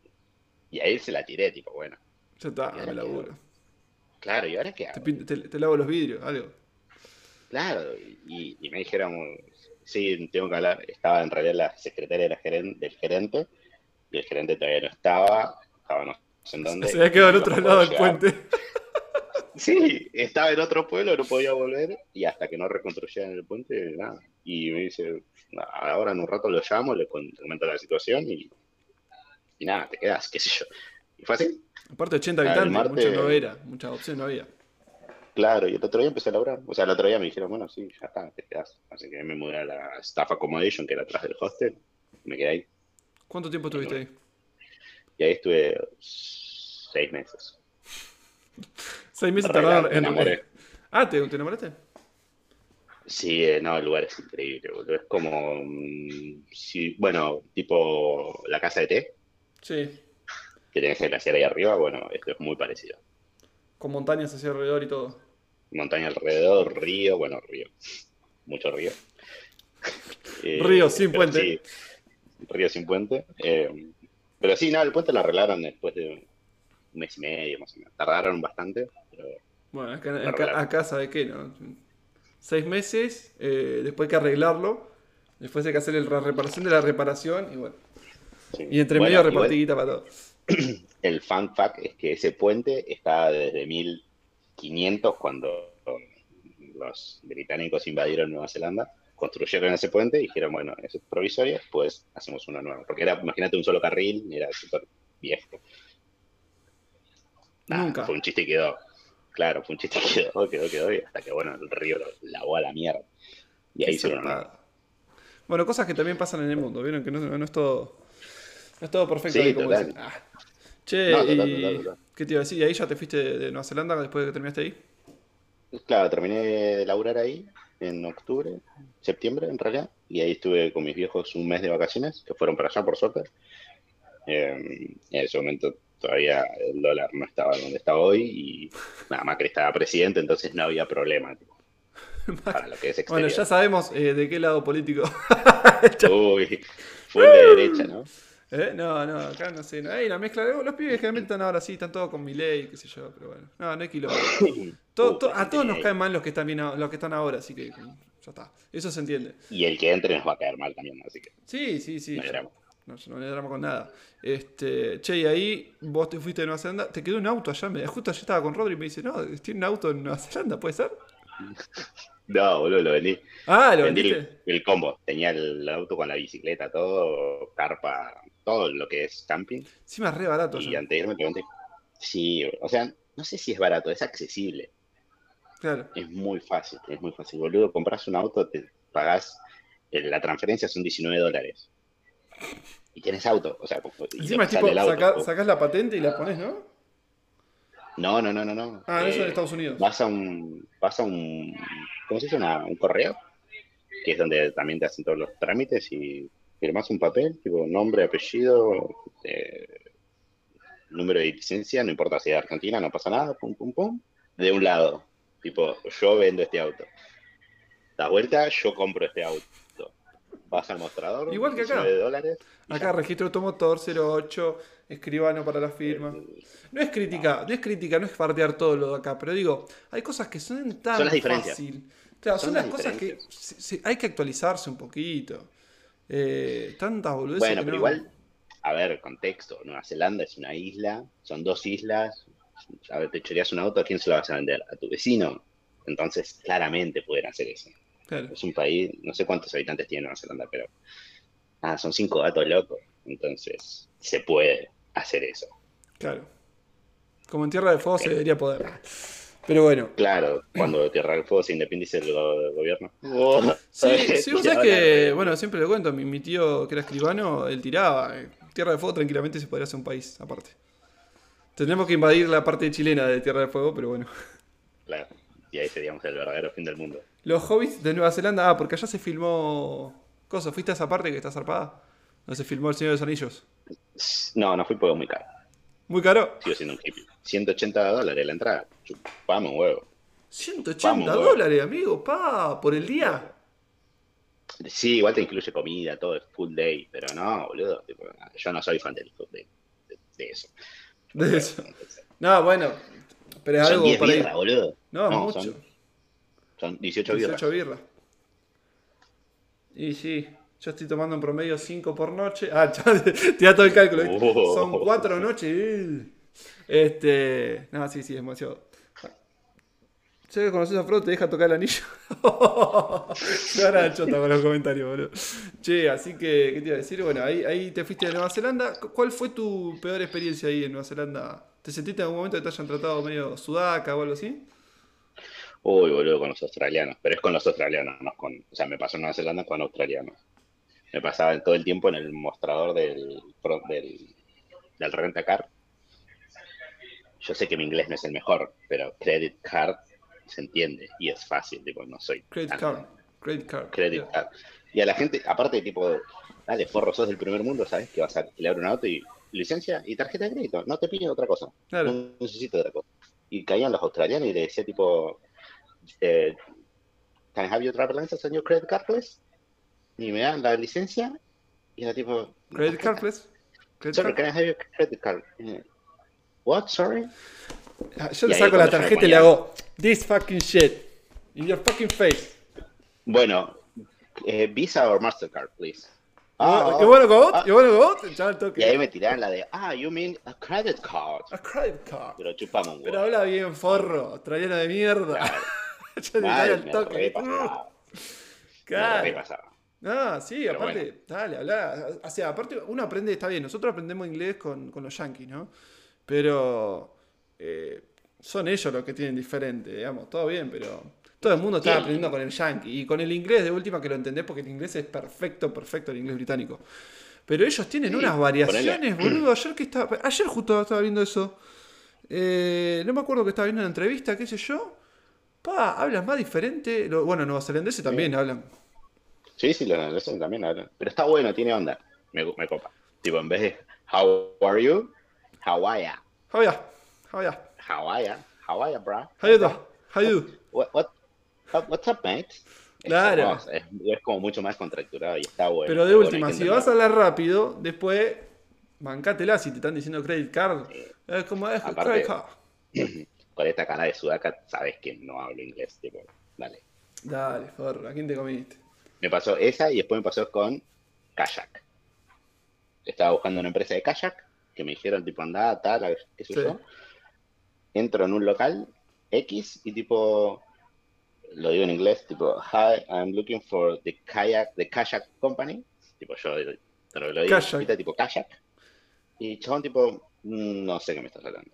y a él se la tiré, tipo, bueno, Ya está, me laburo. Claro, ¿y ahora qué Te, hago? pin- te- te lavo los vidrios, algo. Claro, y, y me dijeron, sí, tengo que hablar. Estaba en realidad la secretaria de la geren- del gerente, y el gerente todavía no estaba, estaba no sé en dónde. Se había quedado al y otro no lado del puente. Sí, estaba en otro pueblo, no podía volver, y hasta que no reconstruyeran el puente, nada. Y me dice, "Nada, ahora en un rato lo llamo, le comento la situación, y, y nada, te quedas, qué sé yo. Y fue así, Aparte 80 Ah, el habitantes, martes- mucho no era, muchas opciones no había. claro, y el otro día empecé a laburar. O sea, el otro día me dijeron, bueno, sí, ya está, te quedas. Así que me mudé a la staff accommodation, que era atrás del hostel, me quedé ahí. ¿Cuánto tiempo estuviste ahí? Y ahí estuve seis meses. Seis meses tardaron en. enamoré. Ah, ¿te, te enamoraste? Sí, eh, no, el lugar es increíble, boludo. Es como, mm, si, bueno, tipo la casa de té, Sí. Que tenés el glaciar ahí arriba, bueno, esto es muy parecido. Con montañas hacia alrededor y todo. Montaña alrededor, río, bueno, río, mucho río. Eh, Río sin puente. sí, río sin puente. eh, pero sí, no, el puente lo arreglaron después de un mes y medio, más o menos. Tardaron bastante, pero Bueno, acá, acá, acá ¿sabe qué? No? Seis meses, eh, después hay que arreglarlo. Después hay que hacer la reparación de la reparación y bueno. Sí. Y entre Bueno, medio repartiguita para todo. El fun fact es que ese puente está desde 1500 cuando los británicos invadieron Nueva Zelanda, construyeron ese puente y dijeron, bueno, eso es provisorio, pues hacemos uno nuevo. Porque era, imagínate, un solo carril, era súper viejo. Nunca. Fue un chiste y quedó. Claro, fue un chiste y quedó, quedó, quedó, y hasta que, bueno, el río lo lavó a la mierda. Y ahí zarpado. Bueno, cosas que también pasan en el mundo, ¿vieron? Que no, no es todo. No es todo perfecto Sí, como total. dicen. Ah. Che, No, total, y. total, total. ¿Qué te iba a decir? ¿Y ahí ya te fuiste de Nueva Zelanda después de que terminaste ahí? Claro, terminé de laburar ahí en octubre, septiembre en realidad, y ahí estuve con mis viejos un mes de vacaciones, que fueron para allá por suerte. Eh, en ese momento todavía el dólar no estaba donde está hoy y nada, Macri estaba presidente, entonces no había problema tipo, para lo que es Bueno, ya sabemos eh, de qué lado político. Uy, fue de derecha, ¿no? ¿Eh? No, no, acá no sé. No. Ey, la mezcla de los pibes generalmente están ahora sí, están todos con mi ley, qué sé yo, pero bueno. No, no hay quilombo. Todo- to- a todos nos caen mal los que están bien, los que están ahora, así que ya está. Eso se entiende. Y el que entre nos va a caer mal también, así que Sí, sí, sí. no hay drama. No, no le drama con nada. Este, che, y ahí vos te fuiste de Nueva Zelanda, te quedó un auto allá. Me, justo ayer estaba con Rodri y me dice, no, tiene un auto en Nueva Zelanda, ¿puede ser? No, boludo, lo vendí. Ah, lo Vendí el combo. Tenía el auto con la bicicleta, todo, carpa, todo lo que es camping. Encima es re barato Y antes de irme pregunté, sí, o sea, no sé si es barato, es accesible, Claro. es muy fácil, es muy fácil. Boludo, compras un auto, te pagás, eh, la transferencia son 19 dólares. Y tienes auto, o sea, Encima es tipo, auto, saca- sacás la patente y la pones, ¿no? No, no, no, no, no. Ah, eso en Eh, Estados Unidos. Vas a un, vas a un, ¿cómo se dice? Una- un correo, que es donde también te hacen todos los trámites y firmas un papel, tipo nombre, apellido, eh, número de licencia, no importa si es de Argentina, no pasa nada, pum, pum, pum, de un lado, tipo, yo vendo este auto. Das vuelta, yo compro este auto. Vas al mostrador, Igual que acá. 19 dólares. Acá ya. registro automotor 08, escribano para la firma. No es crítica, no es crítica, no es fardear todo lo de acá, pero digo, hay cosas que son tan Son las diferencias. fácil. Claro, son, Son las las cosas que diferencias. se- se- hay que actualizarse un poquito. Eh, tantas boludeces Bueno, pero no- igual, a ver, contexto. Nueva Zelanda es una isla, son dos islas. A ver, te choreas un auto, ¿a quién se lo vas a vender? A tu vecino. Entonces, claramente pueden hacer eso. Claro. Es un país, no sé cuántos habitantes tiene Nueva Zelanda, pero. Ah, son cinco gatos locos. Entonces, se puede hacer eso. Claro. Como en Tierra del Fuego se debería poder. Pero bueno. Claro, cuando Tierra del Fuego se independice del go- gobierno. Sí, sí, vos sabés que, bueno, siempre lo cuento, mi, mi tío que era escribano, él tiraba. eh, Tierra del Fuego tranquilamente se podría hacer un país aparte. Tendremos que invadir la parte chilena de Tierra del Fuego, pero bueno. Claro, y ahí seríamos el verdadero fin del mundo. Los hobbits de Nueva Zelanda, ah, porque allá se filmó. Cosa, ¿fuiste a esa parte que está zarpada? ¿No se filmó El Señor de los Anillos? No, no fui porque es muy caro. Muy caro. Sigo siendo un hippie. 180 dólares la entrada. Chupame un huevo. 180 Vamos, huevo. dólares, amigo, pa, por el día. Sí, igual te incluye comida, todo es full day, pero no, boludo. tipo, yo no soy fan del full day, de, de eso. De eso. No, bueno, pero es Son algo 10 para ir. birras, boludo. No, es mucho. Son, son 18 birras. 18 birras. Y sí, yo estoy tomando en promedio 5 por noche. Ah, te da todo el cálculo. Oh. Son 4 noches. Este. No, sí, sí, es demasiado. Ya que conoces a Frodo, te deja tocar el anillo. Se van a la chota con los comentarios, boludo. Che, así que, ¿qué te iba a decir? Bueno, ahí, ahí te fuiste de Nueva Zelanda. ¿Cu- ¿Cuál fue tu peor experiencia ahí en Nueva Zelanda? ¿Te sentiste en algún momento que te hayan tratado medio sudaca o algo así? Uy, boludo, con los australianos. Pero es con los australianos, no con. O sea, me pasó en Nueva Zelanda con australianos. Me pasaba todo el tiempo en el mostrador del, del, del rentacar. Yo sé que mi inglés no es el mejor, pero credit card se entiende y es fácil, tipo, no soy. Credit tan- card. Credit card. Credit Yeah. card. Y a la gente, aparte, tipo, dale, forro, sos del primer mundo, sabes que vas a alquilar un auto y licencia y tarjeta de crédito. No te piden otra cosa. Claro. No necesito otra cosa. Y caían los australianos y le decía, tipo, eh, Can I have your driver license on your credit card, please? Y me dan la licencia y era tipo, Credit card, please. Credit sorry, card. can I have your credit card? What, sorry? Ah, Yo le saco la yo tarjeta y le hago This fucking shit. In your fucking face. Bueno, eh, Visa or Mastercard, please. Ah, you wanna go out? You wanna go out? Ya toque. Y ahí me tiraron la de, ah, you mean a credit card. A credit card. Pero chupamos un Pero habla bien, forro. Australiano de mierda. Claro. ya le al me toque. me Claro. Ah, sí, Pero aparte, bueno. dale, habla. O sea, aparte uno aprende, está bien, nosotros aprendemos inglés con, con los yankees, ¿no? Pero eh, son ellos los que tienen diferente, digamos, todo bien, pero todo el mundo está Sí. aprendiendo con el yankee y con el inglés de última que lo entendés porque el inglés es perfecto, perfecto, el inglés británico. Pero ellos tienen Sí, unas variaciones, boludo. Ayer que estaba, ayer justo estaba viendo eso. Eh, no me acuerdo que estaba viendo una entrevista, qué sé yo. Pa, hablan más diferente. Lo- bueno, neozelandeses también hablan. Sí, sí, los neerlandeses también hablan. Pero está bueno, tiene onda. Me, me copa. Tipo, en vez de How are you? How are ya? How ya? How ya? How are ya? How are ya, bro? How you? How you? What, what, what- what's up, mate? Claro. Es, es como mucho más contracturado y está bueno. Pero de bueno, última, si vas a hablar rápido, después bancátela si te están diciendo credit card. Es como es Aparte- credit card. Con esta cara de sudaca, sabes que no hablo inglés. Tipo, dale. Dale, forro, ¿a quién te comiste? Me pasó esa y después me pasó con kayak. Estaba buscando una empresa de kayak que me dijeron, tipo, andá, tal, qué sé Sí. yo. Entro en un local X y tipo, lo digo en inglés, tipo, hi, I'm looking for the kayak, the kayak company. Tipo, yo pero lo digo, Kayak. tipo, kayak. Y chabón, tipo, "Mm, no sé qué me estás hablando.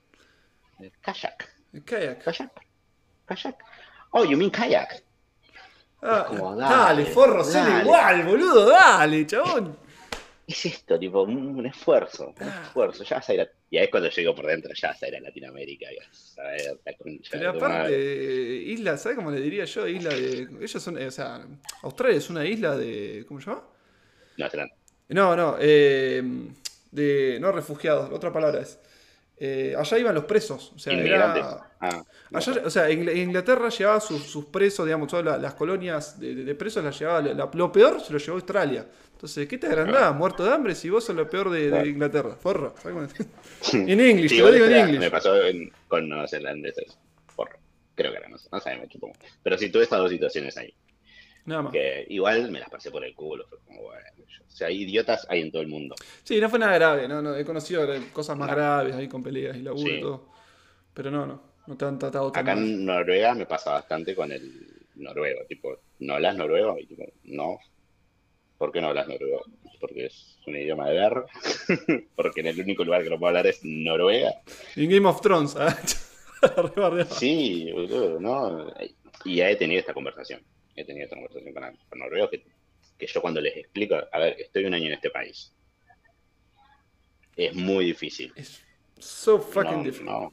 Eh, Kayak, kayak. kayak, kayak. Oh, you mean kayak. Ah, como, dale, dale, forro, dale. igual, boludo, dale, chabón. ¿Qué es esto? Tipo, un, un esfuerzo, un esfuerzo. Ya vas a ir a- Y ahí es cuando llego por dentro, ya vas a ir a Latinoamérica. Y vas a ver la concha Pero aparte, isla, ¿sabes cómo le diría yo? Isla de. Ellos son. eh, O sea, Australia es una isla de. ¿Cómo se llama? No, Zelanda. No, no, eh, de. No refugiados, otra palabra es. Eh, allá iban los presos. O sea, era. Ah. Allá, o sea, Ingl- Inglaterra llevaba sus, sus presos, digamos, todas la- las colonias de, presos las llevaba. la- lo peor se lo llevó Australia. Entonces, ¿qué te agrandás? Muerto de hambre si vos sos lo peor de. Inglaterra. Forro. En English, Sí, te lo digo en English. Me pasó en- con neozelandeses. Porro. Creo que era, no sé, no chupo. Pero sí, tuve estas dos situaciones ahí. Nada más. Que igual me las pasé por el culo. Fue como, bueno, yo- o sea, hay idiotas hay en todo el mundo. Sí, no fue nada grave, no, no, he conocido cosas más No. graves ahí con peleas y laburo y todo. Pero no, no, no te han tratado tan Acá mal. en Noruega me pasa bastante con el noruego. Tipo, ¿no hablas noruego? Y tipo, no. ¿Por qué no hablas noruego? Porque es un idioma de ver. Porque en el único lugar que lo puedo hablar es Noruega. En Game of Thrones, ah. Sí, boludo, ¿no? Y ya he tenido esta conversación. He tenido esta conversación con, con noruegos que, que yo cuando les explico, a ver, estoy un año en este país. Es muy difícil. Es so fucking No, no.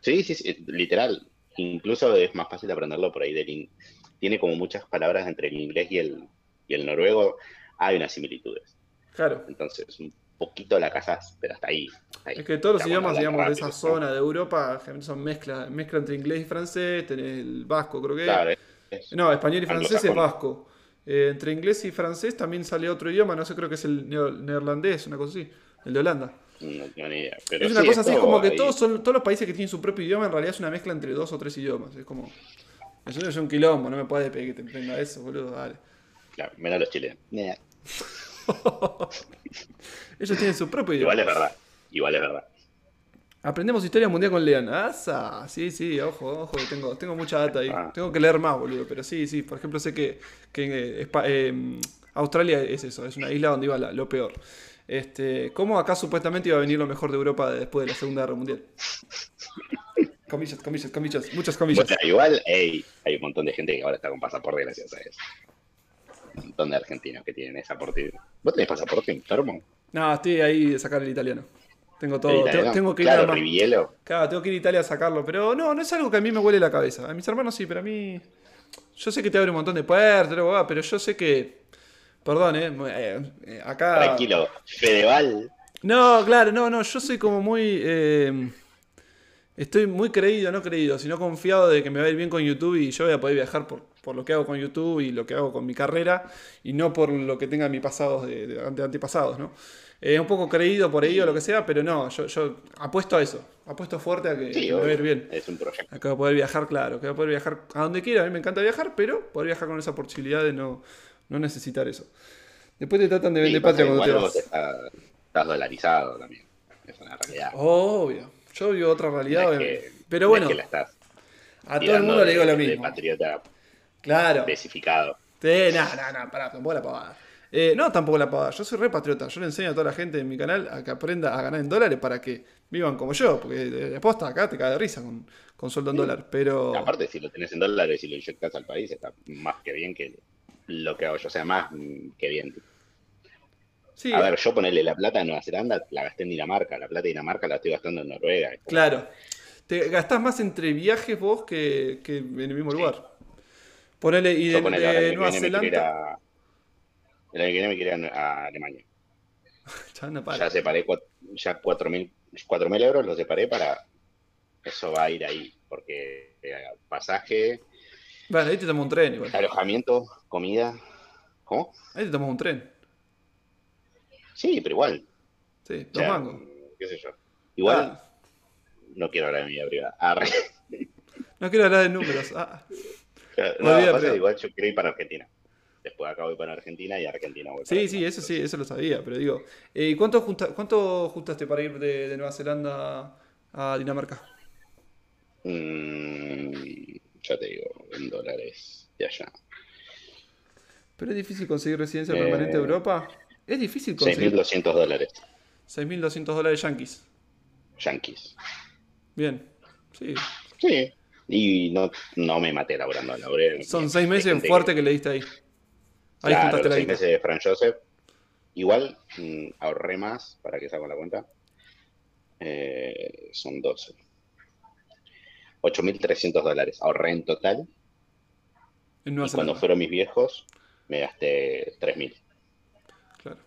Sí, sí, sí, literal. Incluso es más fácil aprenderlo por ahí del in- Tiene como muchas palabras entre el inglés y el, y el noruego. Hay unas similitudes. Claro. Entonces, un poquito la casas, pero hasta ahí. hasta ahí. Es que todos los idiomas, digamos, de esa zona de Europa son mezcla, mezcla entre inglés y francés, tenés el vasco, creo que. Claro, es- No, español y francés es vasco. Eh, entre inglés y francés también sale otro idioma, no sé, creo que es el neerlandés, una cosa así, el de Holanda. no tengo ni idea. Pero es una sí, cosa así, es como que ahí. todos son todos los países que tienen su propio idioma, en realidad es una mezcla entre dos o tres idiomas. Es como. Eso es un quilombo, no me puedes pedir que te entienda eso, boludo, dale. Claro, menos los chilenos. Ellos tienen su propio Igual idioma. es verdad. Igual es verdad. Aprendemos historia mundial con Lean. ¡Asa! Sí, sí, ojo, ojo, tengo, tengo mucha data ahí. Ah. Tengo que leer más, boludo. Pero sí, sí, por ejemplo, sé que, que eh, eh, Australia es eso, es una isla donde iba la- lo peor. Este, ¿Cómo acá supuestamente iba a venir lo mejor de Europa después de la Segunda Guerra Mundial? Comillas, comillas, comillas, muchas comillas. Bueno, igual ey, hay un montón de gente que ahora está con pasaporte gracias a eso. Un montón de argentinos que tienen ese pasaporte. ¿Vos tenés pasaporte enfermo? No, estoy ahí de sacar el italiano. Tengo ¿El todo. Tengo, que ir claro, a Rivielo. Claro, tengo que ir a Italia a sacarlo, pero no, no es algo que a mí me huele la cabeza. A mis hermanos sí, pero a mí. Yo sé que te abre un montón de puertas, pero yo sé que. Perdón, eh. eh, eh, acá. Tranquilo. Fedeval. No, claro, no, no. Yo soy como muy. eh, estoy muy creído, no creído, sino confiado de que me va a ir bien con YouTube y yo voy a poder viajar por, por lo que hago con YouTube y lo que hago con mi carrera y no por lo que tenga mis pasados de, de ante- antepasados, ¿no? Es un poco creído por ahí o lo que sea, pero no, yo, yo apuesto a eso. Apuesto fuerte a que, Sí, que va a ir bien. Es un proyecto. Acá voy a poder viajar, claro, que voy a poder viajar a donde quiera. A mí me encanta viajar, pero poder viajar con esa posibilidad de no, no necesitar eso. Después te tratan de vender patria que cuando te vas. estás, estás dolarizado también. Es una realidad. Obvio. Yo vivo otra realidad. No es obviamente. que- Pero no bueno, es que la estás a todo el mundo le digo de- lo de mismo. patriota Claro. especificado. Sí, no, no, no, pará, tampoco la pavada. Eh, no, tampoco la pavada. Yo soy re patriota. Yo le enseño a toda la gente en mi canal a que aprenda a ganar en dólares para que vivan como yo. Porque de aposta acá te cae de risa con, con sueldo en dólar. Pero. Aparte, si lo tenés en dólares y lo inyectas al país, está más que bien que lo que hago yo. O sea, más que bien. Sí, A ver, yo ponerle la plata en Nueva Zelanda, la gasté en Dinamarca. La plata de Dinamarca la estoy gastando en Noruega. Claro. Te gastás más entre viajes vos que, que en el mismo lugar. Ponele, y de, de Nueva Zelanda. El año que viene me quiero ir a Alemania. No. Ya separé cua- ya 4.000 4.000 euros, los separé para... Eso va a ir ahí, porque eh, pasaje, Bueno, ahí te tomas un tren igual. alojamiento, comida... ¿Cómo? Ahí te tomas un tren. Sí, pero igual. Sí, dos mangos. qué sé yo. Igual Ah, no quiero hablar de mi vida privada. Arre. no quiero hablar de números. Ah, No, Olvida, pasa igual yo quiero ir para Argentina. Después acá voy para Argentina y Argentina voy para Sí, sí, eso sí, eso lo sabía, pero digo, eh, ¿y cuánto, cuánto juntaste para ir de, de Nueva Zelanda a Dinamarca? Mm, ya te digo, en dólares de allá. Pero es difícil conseguir residencia Eh, permanente en Europa. Es difícil conseguir 6.200 dólares 6.200 dólares yankees. yankees. Bien, sí. Sí. Y no, no me maté laburando, laburé. Son bien. seis Hay meses fuerte que- que le diste ahí. Ahí Claro, juntaste los la seis guita. meses de Fran Joseph. Igual mm, ahorré más para que saco la cuenta. Eh, son 12. 8.300 dólares. Ahorré en total. En Y cuando fueron mis viejos, me gasté 3.000. Claro.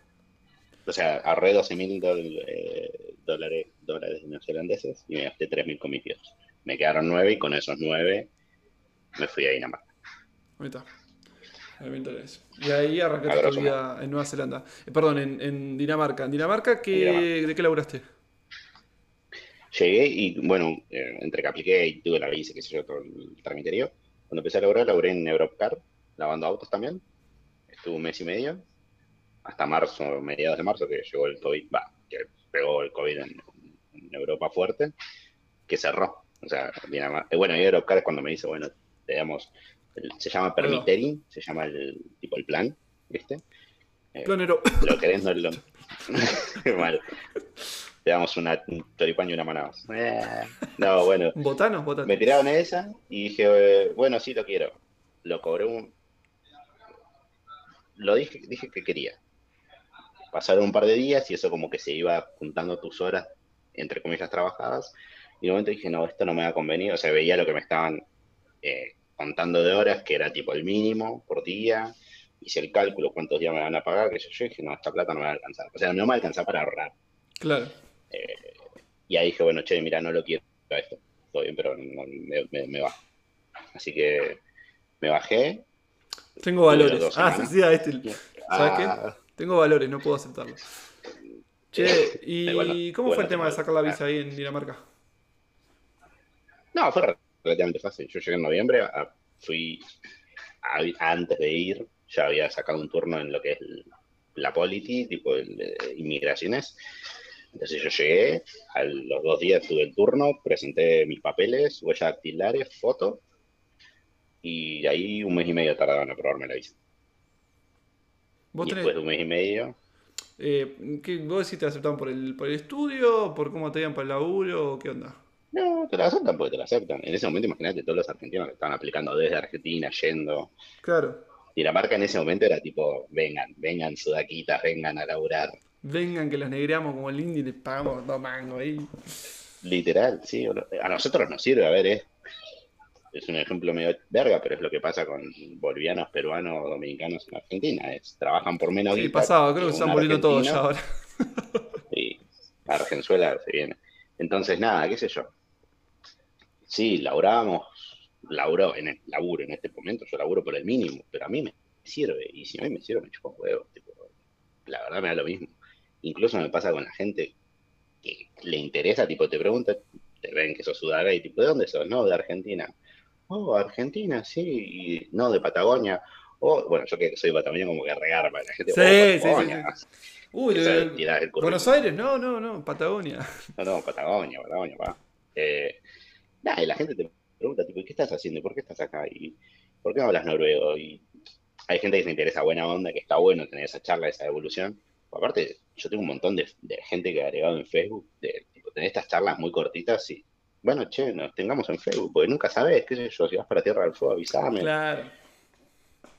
O sea, ahorré 12.000 dol- eh, dólares, dólares neozelandeses y me gasté 3.000 con mis viejos. Me quedaron 9 y con esos 9 me fui a Dinamarca. Ahí está. Y ahí arrancaste tu vida en Nueva Zelanda. Eh, perdón, en, en Dinamarca. ¿En Dinamarca qué, Dinamarca. de qué laburaste? Llegué y, bueno, eh, entre que apliqué y tuve la visa, qué sé yo, todo el tramiterío. Cuando empecé a laburar, laburé en Europcar, lavando autos también. Estuve un mes y medio, hasta marzo, mediados de marzo, que llegó el COVID, va, que pegó el COVID en, en Europa fuerte, que cerró. O sea, Dinamarca, eh, bueno, Europcar es cuando me dice, bueno, te damos, se llama permitering, se llama el tipo el plan, ¿viste? Eh, Planero. lo querés, no lo. Mal. Te damos una, un choripán y una manadas. Eh, no, bueno. ¿Botanos? Botanos. Me tiraron esa y dije, eh, bueno, sí lo quiero. Lo cobré un. Lo dije, dije que quería. Pasaron un par de días y eso como que se iba juntando tus horas, entre comillas, trabajadas. Y de momento dije, no, esto no me va a convenir. O sea, veía lo que me estaban eh, contando de horas, que era tipo el mínimo por día. Hice el cálculo, cuántos días me van a pagar, que yo, yo dije, no, esta plata no me va a alcanzar. O sea, no me va a alcanzar para ahorrar. Claro. Y ahí dije, bueno, che, mira, no lo quiero a esto. Todo bien, pero no- me, me, me bajo. Así que me bajé. Tengo valores. Ah, sí, sí, ah, este. ¿Sabes qué? Ah, Tengo valores, no puedo aceptarlo. Che, ¿y Igual no- cómo fue el tema de sacar la visa ahí en Dinamarca? No, fue relativamente fácil. Yo llegué en noviembre, a- fui a- antes de ir, ya había sacado un turno en lo que es el- la polity, tipo el inmigraciones. Entonces yo llegué, a los dos días tuve el turno, presenté mis papeles, huellas dactilares, foto, y ahí un mes y medio tardaron en aprobarme la visa. ¿Vos Y tenés, después de un mes y medio, eh, ¿qué, ¿Vos decís te aceptaron por el, por el estudio? ¿Por cómo te iban para el laburo? ¿o ¿Qué onda? No, te la aceptan porque te la aceptan. En ese momento, imagínate todos los argentinos que estaban aplicando desde Argentina, yendo. Claro. Dinamarca en ese momento era tipo, vengan, vengan sudaquitas, vengan a laburar. Vengan que los negreamos como el indie y les pagamos dos mangos ahí. Literal, sí. A nosotros nos sirve, a ver, es, es un ejemplo medio verga, pero es lo que pasa con bolivianos, peruanos, dominicanos en Argentina. Es, trabajan por menos Sí, pasaba, creo que están volviendo todos ya ahora. Y Argenzuela se viene. Entonces, nada, qué sé yo. Sí, laburábamos, laburo en el laburo en este momento, yo laburo por el mínimo, pero a mí me sirve, y si a mí me sirve, me chupo un huevo, tipo, la verdad me da lo mismo. Incluso me pasa con la gente que le interesa, tipo, te pregunta, te ven que sos sudaga y tipo, ¿de dónde sos? No, de Argentina. Oh, Argentina, sí, y no, de Patagonia. O, bueno, yo que soy de Patagonia, como que regarma. La gente, Sí, oh, sí, sí, Patagonia. Uy, el. Buenos Aires, no, no, no, Patagonia. No, no, Patagonia, Patagonia, pa. Eh, y la gente te pregunta, tipo, ¿y qué estás haciendo? ¿Y ¿Por qué estás acá? ¿Y por qué no hablas noruego? Y hay gente que se interesa buena onda, que está bueno tener esa charla, esa evolución. Aparte, yo tengo un montón de, de gente que ha agregado en Facebook, de tipo, tener estas charlas muy cortitas y, bueno, che, nos tengamos en Facebook, porque nunca sabes, qué sé yo, si vas para Tierra del Fuego, avísame. Claro.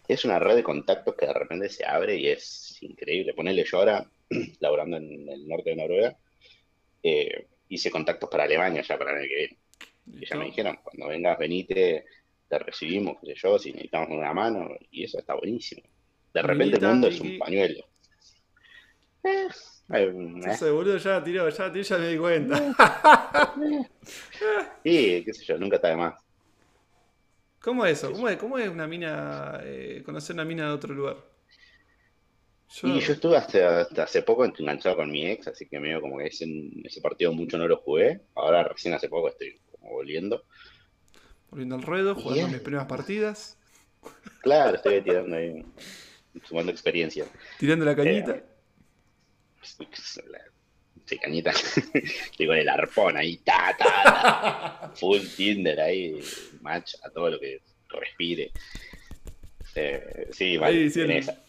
Es una red de contactos que de repente se abre y es increíble. Ponele yo ahora, laborando en el norte de Noruega, eh, hice contactos para Alemania ya para el año que viene. Y ya me dijeron, cuando vengas, venite, te recibimos, qué sé yo, si necesitamos una mano, y eso está buenísimo. De repente el mundo es un pañuelo. Eh, eh, Ese boludo ya tiró, ya tiró, ya me di cuenta. sí, qué sé yo, nunca está de más. ¿Cómo es eso? ¿Cómo es, cómo es una mina, eh, conocer una mina de otro lugar? Yo, Y yo estuve hasta, hasta hace poco enganchado con mi ex, así que medio como que ese, ese partido mucho no lo jugué. Ahora recién hace poco estoy volviendo. volviendo al ruedo, jugando mis primeras partidas, Claro, estoy tirando ahí, sumando experiencia. tirando la cañita. Eh, Sí, cañita. Estoy con el arpón ahí, ta, ta, ta. Full Tinder ahí, match a todo lo que respire. Eh, sí, mal, en esa.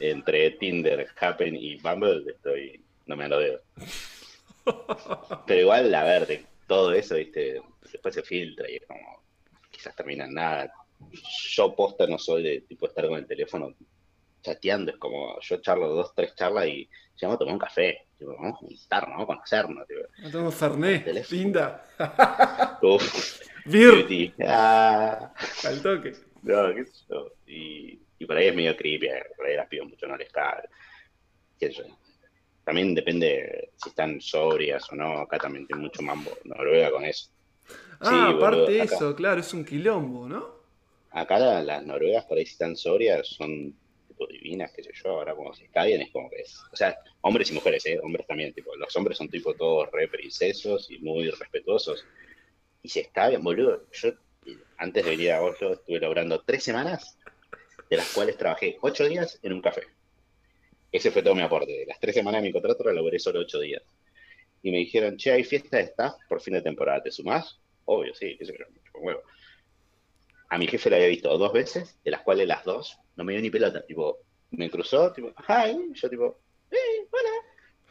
Entre Tinder, Happen y Bumble estoy, no me lo dedo. Pero igual, a ver, todo eso, viste, después se filtra y es como, quizás termina en nada. Yo posta no soy de tipo estar con el teléfono chateando, es como, yo charlo dos, tres charlas y llegamos a tomar un café, tipo, vamos a juntarnos, vamos a conocernos, tipo. No tengo Fernet, linda. Uf, beauty, ah, al toque. no, qué. Y, y por ahí es medio creepy, eh, por ahí las pido mucho, no les cabe. Qué sé yo. También depende si están sobrias o no, acá también tiene mucho mambo, Noruega con eso. Ah, Sí, aparte de eso, claro, es un quilombo, ¿no? Acá la- las noruegas, por ahí si están sobrias, son tipo divinas, qué sé yo, ahora como se escabian es como que es, o sea, hombres y mujeres, ¿eh? Hombres también, tipo, los hombres son tipo todos re princesos y muy respetuosos, y se escabian, boludo, yo antes de venir a Oslo estuve laburando tres semanas, de las cuales trabajé ocho días en un café. Ese fue todo mi aporte, de las tres semanas de mi contrato la laburé solo ocho días. Y me dijeron, che, hay fiesta de staff por fin de temporada, ¿te sumás? Obvio, sí, qué sé yo, a mi jefe la había visto dos veces, de las cuales las dos no me dio ni pelota. Tipo, me cruzó, tipo, hi, yo tipo, eh, hola.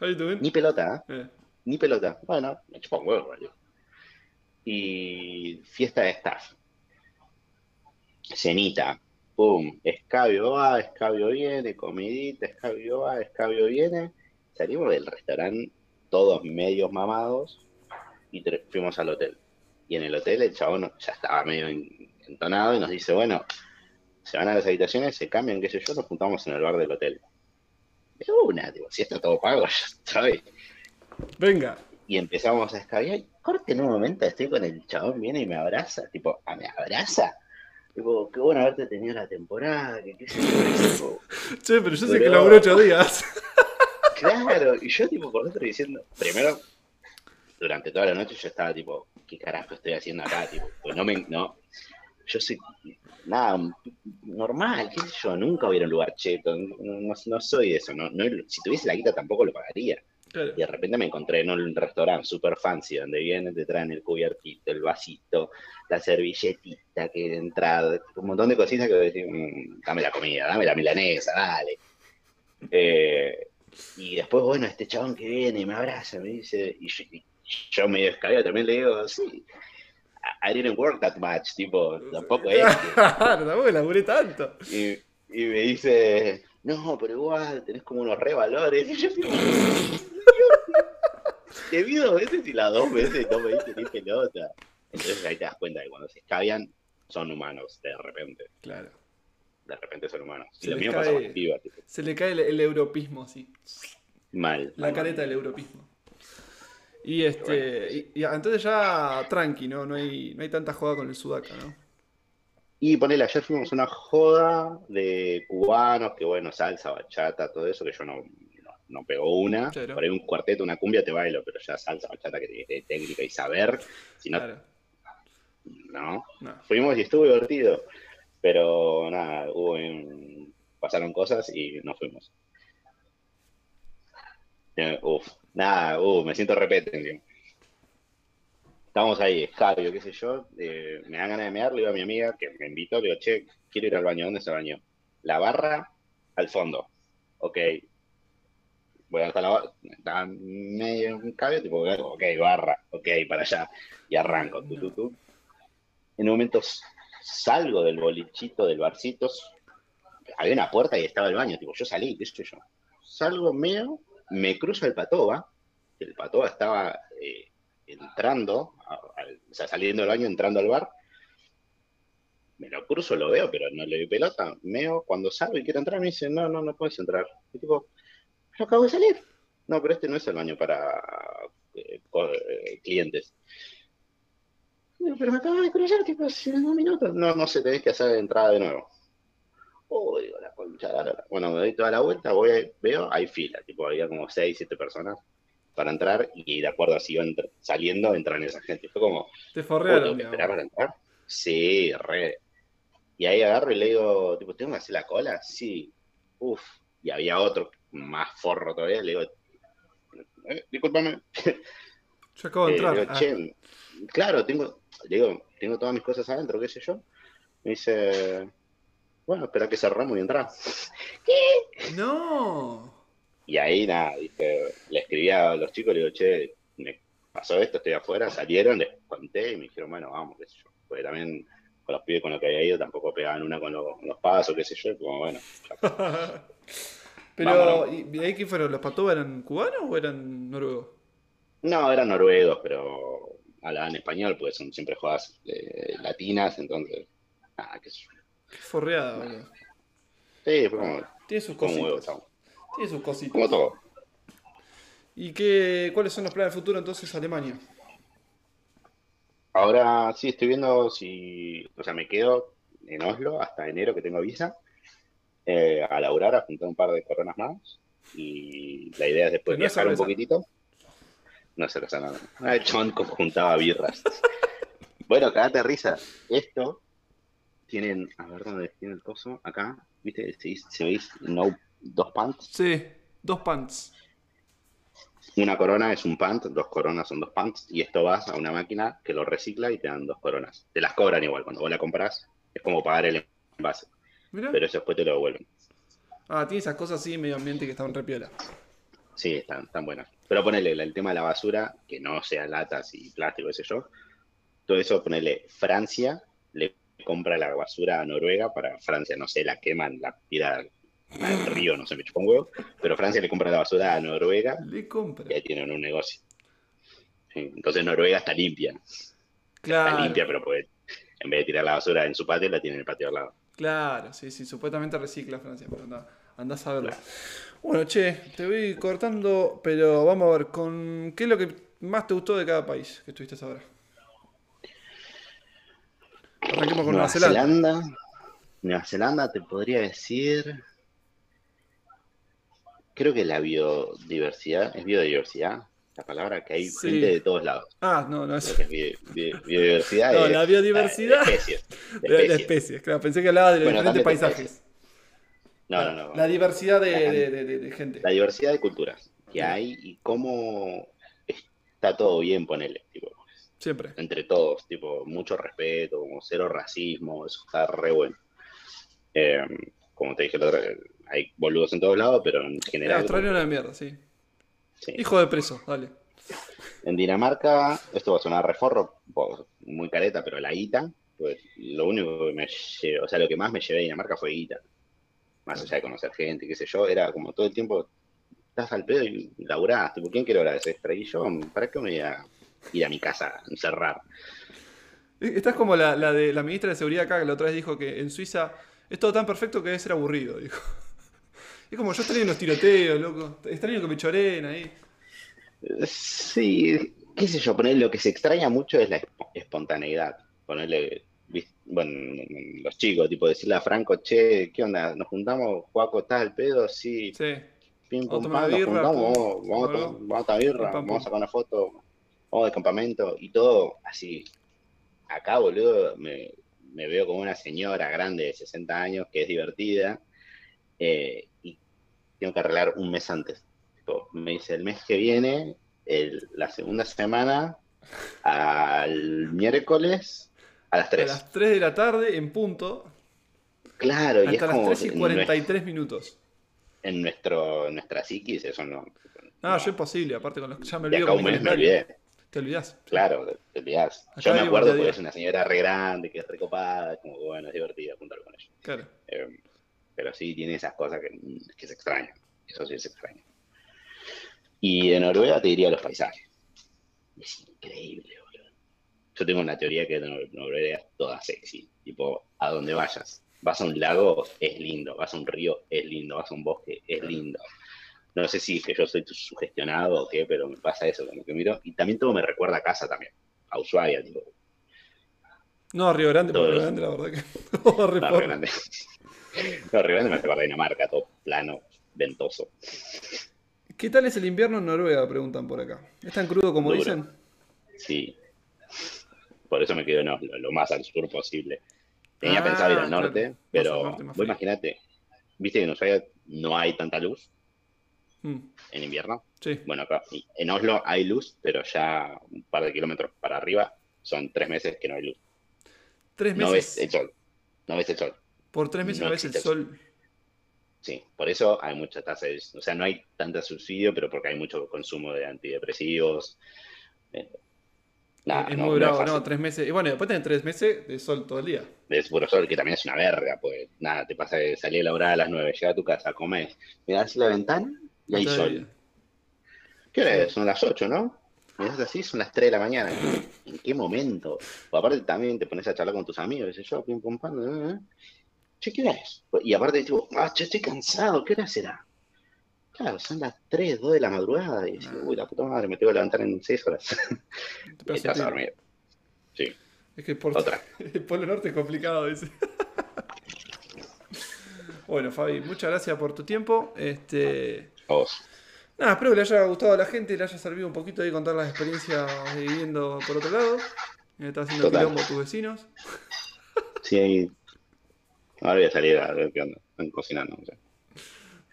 How you doing? Ni pelota, ¿eh? Eh, Ni pelota. Bueno, me chupa un huevo, boludo. Y fiesta de staff. Cenita, pum, escabio va, escabio viene, comidita, escabio va, escabio viene. Salimos del restaurante todos medios mamados y fuimos al hotel. Y en el hotel el chabón ya estaba medio en- entonado y nos dice, bueno, se van a las habitaciones, se cambian, qué sé yo, nos juntamos en el bar del hotel. De una, digo, si está todo pago, ya estoy. Venga. Y empezamos a escabiar. Corte en un momento, estoy con el chabón, viene y me abraza, tipo, ¿a me abraza? Tipo, qué bueno haberte tenido la temporada, que qué sé yo. Che, pero yo sé que Pero- laburé ocho días. Claro, y yo tipo por dentro diciendo, primero, durante toda la noche yo estaba tipo, ¿qué carajo estoy haciendo acá? Tipo, pues no me, no, yo soy, nada, normal, qué sé yo, nunca voy a ir a un lugar cheto, no, no- no soy eso, no, no, si tuviese la guita tampoco lo pagaría. Claro. Y de repente me encontré en un restaurante super fancy donde vienen, te traen el cubiertito, el vasito, la servilletita que de entrada, un montón de cositas que decís, "Mm, dame la comida, dame la milanesa, dale. Eh, y después, bueno, este chabón que viene y me abraza, me dice, y yo, y yo medio escabio también le digo, sí, I didn't work that much, tipo, tampoco es. Claro, tampoco laburé tanto. y, y me dice, no, pero igual tenés como unos revalores. Y yo te vi dos veces y las dos veces no me diste ni pelota. Entonces ahí te das cuenta que cuando se escabian son humanos, de repente. Claro. De repente son humanos. Y Se lo les mismo pasa cae- con Piva, tipo, Se le cae el, el europismo, así. mal. La mal. careta del europismo. Y este. Y, y entonces ya tranqui, ¿no? No hay, no hay tanta joda con el sudaca, ¿no? Y ponele, ayer fuimos una joda de cubanos, que bueno, salsa, bachata, todo eso, que yo no, no, pego una. Claro. Por ahí un cuarteto, una cumbia te bailo, pero ya salsa, bachata, que tienes que tener técnica y saber. Si no, Claro. no. No. Fuimos y estuvo divertido. Pero nada, hubo un- pasaron cosas y nos fuimos. Eh, Uf, nada, uh, me siento repete. Estábamos ahí, escabio, qué sé yo, eh, me dan ganas de mear, le digo a mi amiga que me invitó, le digo, che, quiero ir al baño, ¿dónde está el baño? La barra al fondo. Ok. Voy hasta la está medio un cabio, tipo, ok, barra, ok, para allá. Y arranco, tu, tu, tu. En un momento salgo del bolichito, del barcito, había una puerta y estaba el baño, tipo, yo salí, qué sé yo. Salgo meo, me cruzo el patoba, el patoba estaba eh, entrando, a- o sea, saliendo del baño, entrando al bar. Me lo cruzo, lo veo, pero no le doy pelota. Meo, cuando salgo y quiero entrar, me dice, no, no, no puedes entrar. Y tipo, pero acabo de salir. No, pero este no es el baño para eh, eh, clientes. Digo, pero me acabo de cruzar, tipo, hace dos minutos. No, no sé, tenés que hacer entrada de nuevo. Oh, digo, la concha de la lora. Bueno, me doy toda la vuelta, voy, veo, hay fila, tipo, había como seis, siete personas para entrar y de acuerdo a si iban saliendo, entran esa gente. Fue como, Te "Oh, forrearon, ¿tengo que digamos. esperar para entrar? Sí, re. Y ahí agarro y le digo, tipo, ¿tengo que hacer la cola? Sí. Uf. Y había otro más forro todavía, le digo, eh, discúlpame, Yo acabo de eh, entrar. digo, Ah, claro, tengo, le digo, tengo todas mis cosas adentro, qué sé yo. Me dice, bueno, espera que cerramos y entra. No. Y ahí nada, dije, le escribí a los chicos, le digo, che, me pasó esto, estoy afuera, salieron, les conté y me dijeron, bueno, vamos, qué sé yo. Porque también con los pibes con los que había ido tampoco pegaban una con, los- con los pasos, qué sé yo, y como bueno, ya Pero. ¿y y ahí quién fueron? ¿Los Patoba eran cubanos o eran noruegos? No, eran noruegos, pero hablaban español, porque son siempre jugadas eh, latinas, entonces, nada, qué sé. Qué forreada, boludo. Sí, fue como, Tiene sus cositas. Tiene sus cositas. Como todo. ¿Y qué, cuáles son los planes de futuro entonces Alemania? Ahora sí estoy viendo si, o sea, me quedo en Oslo hasta enero que tengo visa, eh, a laburar, a juntar un par de coronas más, y la idea es después viajar un poquitito. No sé, cosa nada. El como juntaba birras. bueno, cagate risa. Esto tienen, a ver dónde tiene el coso, acá, ¿viste? Se, se veis no dos pants. Sí, dos pants. Una corona es un pant, dos coronas son dos pants, y esto vas a una máquina que lo recicla y te dan dos coronas. Te las cobran igual, cuando vos la compras, es como pagar el envase, Mirá. pero eso después te lo devuelven. Ah, tiene esas cosas así medio ambiente que estaban re piola. Sí, están, están buenas. Pero ponele el tema de la basura, que no sea latas y plástico, qué sé yo. Todo eso, ponele Francia, le compra la basura a Noruega para Francia, no sé, la queman, la tira al río, no sé, me chupa un huevo. Pero Francia le compra la basura a Noruega Le compra. y ahí tienen un negocio. Entonces Noruega está limpia. Está Claro. limpia, pero puede, en vez de tirar la basura en su patio, la tiene en el patio al lado. Claro, sí, sí, supuestamente recicla Francia, pero anda, andás a verlo. Bueno, che, te voy cortando, pero vamos a ver, con ¿qué es lo que más te gustó de cada país que estuviste ahora? Arranquemos con Nueva Zelanda. Nueva Zelanda te podría decir. Creo que la biodiversidad, es biodiversidad, la palabra que hay Sí. gente de todos lados. Ah, no, no, es que es bi- bi- biodiversidad No, es, la biodiversidad- de especies. de especies. claro, pensé que hablaba de los Bueno, diferentes paisajes. No, no, no. La diversidad de, gente. La diversidad de culturas que hay y cómo está todo bien, ponele. Tipo, Siempre. entre todos, tipo, mucho respeto, como cero racismo, eso está re bueno. Eh, como te dije la otra hay boludos en todos lados, pero en El general. australiano de mierda, sí. Sí. Hijo de preso, dale. En Dinamarca, esto va a sonar reforro, muy careta, pero la guita, pues lo único que me llevé, o sea, lo que más me llevé de Dinamarca fue guita. Más allá de conocer gente, qué sé yo, era como todo el tiempo, estás al pedo y laburás, tipo, ¿quién quiere hablar de eso extra? Y yo, ¿para qué me voy a ir a mi casa a encerrar? Estás como la, la de la ministra de Seguridad acá, que la otra vez dijo que en Suiza es todo tan perfecto que debe ser aburrido, dijo. Es como yo extraño unos tiroteos, loco. Extraño que me choreen ahí. Sí, qué sé yo, poner lo que se extraña mucho es la esp- espontaneidad. Ponerle, bueno, los chicos, tipo decirle a Franco, che, ¿qué onda? ¿Nos juntamos? ¿Juaco está al pedo? Sí, Sí. pim, Vamos pum, pam, nos birra, juntamos, pum, vamos, vamos, a vamos birra, pam, vamos a sacar una foto, vamos de campamento y todo así. Acá, boludo, me me veo como una señora grande de 60 años que es divertida eh, tengo que arreglar un mes antes. me dice, el mes que viene, la segunda semana, al miércoles, a las 3. A las 3 de la tarde, en punto. Claro, y es las 3 y 43 minutos. En nuestro, nuestra psiquis eso no... No, yo es posible, aparte con los que ya me olvidé. Acá un mes me olvidé. Te olvidás. Claro, te olvidás. Yo me acuerdo porque es una señora re grande, que es recopada, como que bueno, es divertida juntar con ella. Claro. Eh, pero sí tiene esas cosas que, que se extrañan. Eso sí es extraño. Y de Noruega te diría los paisajes. Es increíble, boludo. Yo tengo una teoría que Noruega es toda sexy. Tipo, a donde vayas. Vas a un lago, es lindo. Vas a un río, es lindo. Vas a un bosque, es lindo no sé si es que yo soy sugestionado o qué, pero me pasa eso, como que miro. Y también todo me recuerda a casa también, a Ushuaia, tipo. No, a Río Grande, Río Grande, la verdad que. no, Río Grande. No, Río Grande me recuerda a Dinamarca, todo plano, ventoso. ¿Qué tal es el invierno en Noruega? Preguntan por acá. ¿Es tan crudo como dicen? Sí. Por eso me quedo no, lo, más al sur posible. Tenía ah, pensado ir al norte, pero vos imagínate, viste que en Ushuaia no hay tanta luz Mm. en invierno. Sí. Bueno, acá en Oslo hay luz, pero ya un par de kilómetros para arriba son tres meses que no hay luz. ¿Tres meses? No ves el sol. No ves el sol. Por tres meses no, ves el sol. Sí, por eso hay mucha tasa. O sea, no hay tanta subsidio, pero porque hay mucho consumo de antidepresivos. Eh, es muy bravo, no, tres meses. Y bueno, después tenés tres meses de sol todo el día. De puro sol, que también es una verga, pues nada, te pasa de salir a la hora a las nueve, llega a tu casa, comes, miras la ventana y hay sol. ¿Qué hora es? Son las 8, ¿no? es así, son las 3 de la mañana. ¿En qué momento? O aparte también te pones a charlar con tus amigos, dices yo, pim pum pam, ¿eh? Che, ¿qué hora es? Y aparte digo, ah, che, estoy cansado, ¿qué hora será? Claro, son las 3, 2 de la madrugada. Y dices, uy, la puta madre, me tengo que levantar en 6 horas. y a dormir. Sí. Es que Otra. el Polo Norte es complicado, dice. bueno, Fabi, muchas gracias por tu tiempo. Este, Nada, espero que le haya gustado a la gente, le haya servido un poquito de contar las experiencias viviendo por otro lado. Está haciendo quilombo tus vecinos. Sí, ahora voy a salir a ver qué onda. Están cocinando.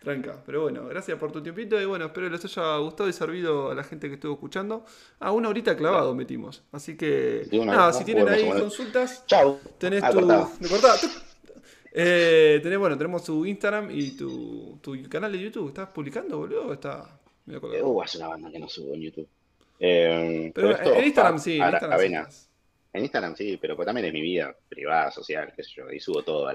Tranca, pero bueno, gracias por tu tiempito y bueno, espero que les haya gustado y servido a la gente que estuvo escuchando. Ah, una horita clavado metimos. Así que, nada, si tienen ahí consultas, Chau. tenés ah, tu. Eh, tenés, bueno, tenemos tu Instagram y tu, tu canal de YouTube. ¿Estás publicando, boludo? está uh, hace una banda que no subo en YouTube. Eh, pero, en Instagram sí. En Instagram, en Instagram sí, pero pues también es mi vida privada, social, qué sé yo. Ahí subo todo.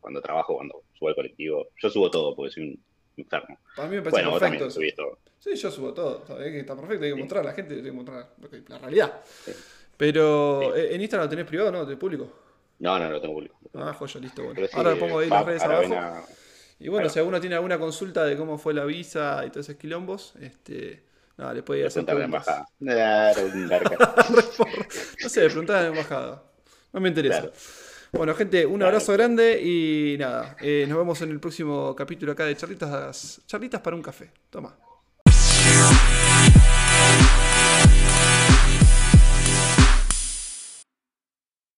cuando trabajo, cuando subo al colectivo. Yo subo todo porque soy un enfermo. Para mí me parece bueno, perfecto. Vos todo. Sí, yo subo todo. Está perfecto. Hay que mostrar a la gente, hay que mostrar la realidad. Pero, eh, ¿en Instagram lo tenés privado no? ¿De público? No, no, lo tengo público. Ah, joya, listo, bueno. Ahora pongo ahí las redes abajo. Y bueno, si alguno tiene alguna consulta de cómo fue la visa y todos esos quilombos, este, nada, le puede hacer preguntas. no sé, preguntar en la embajada. No me interesa. Bueno, gente, un abrazo grande y nada, eh, nos vemos en el próximo capítulo acá de Charlitas, Charlitas para un café. Toma.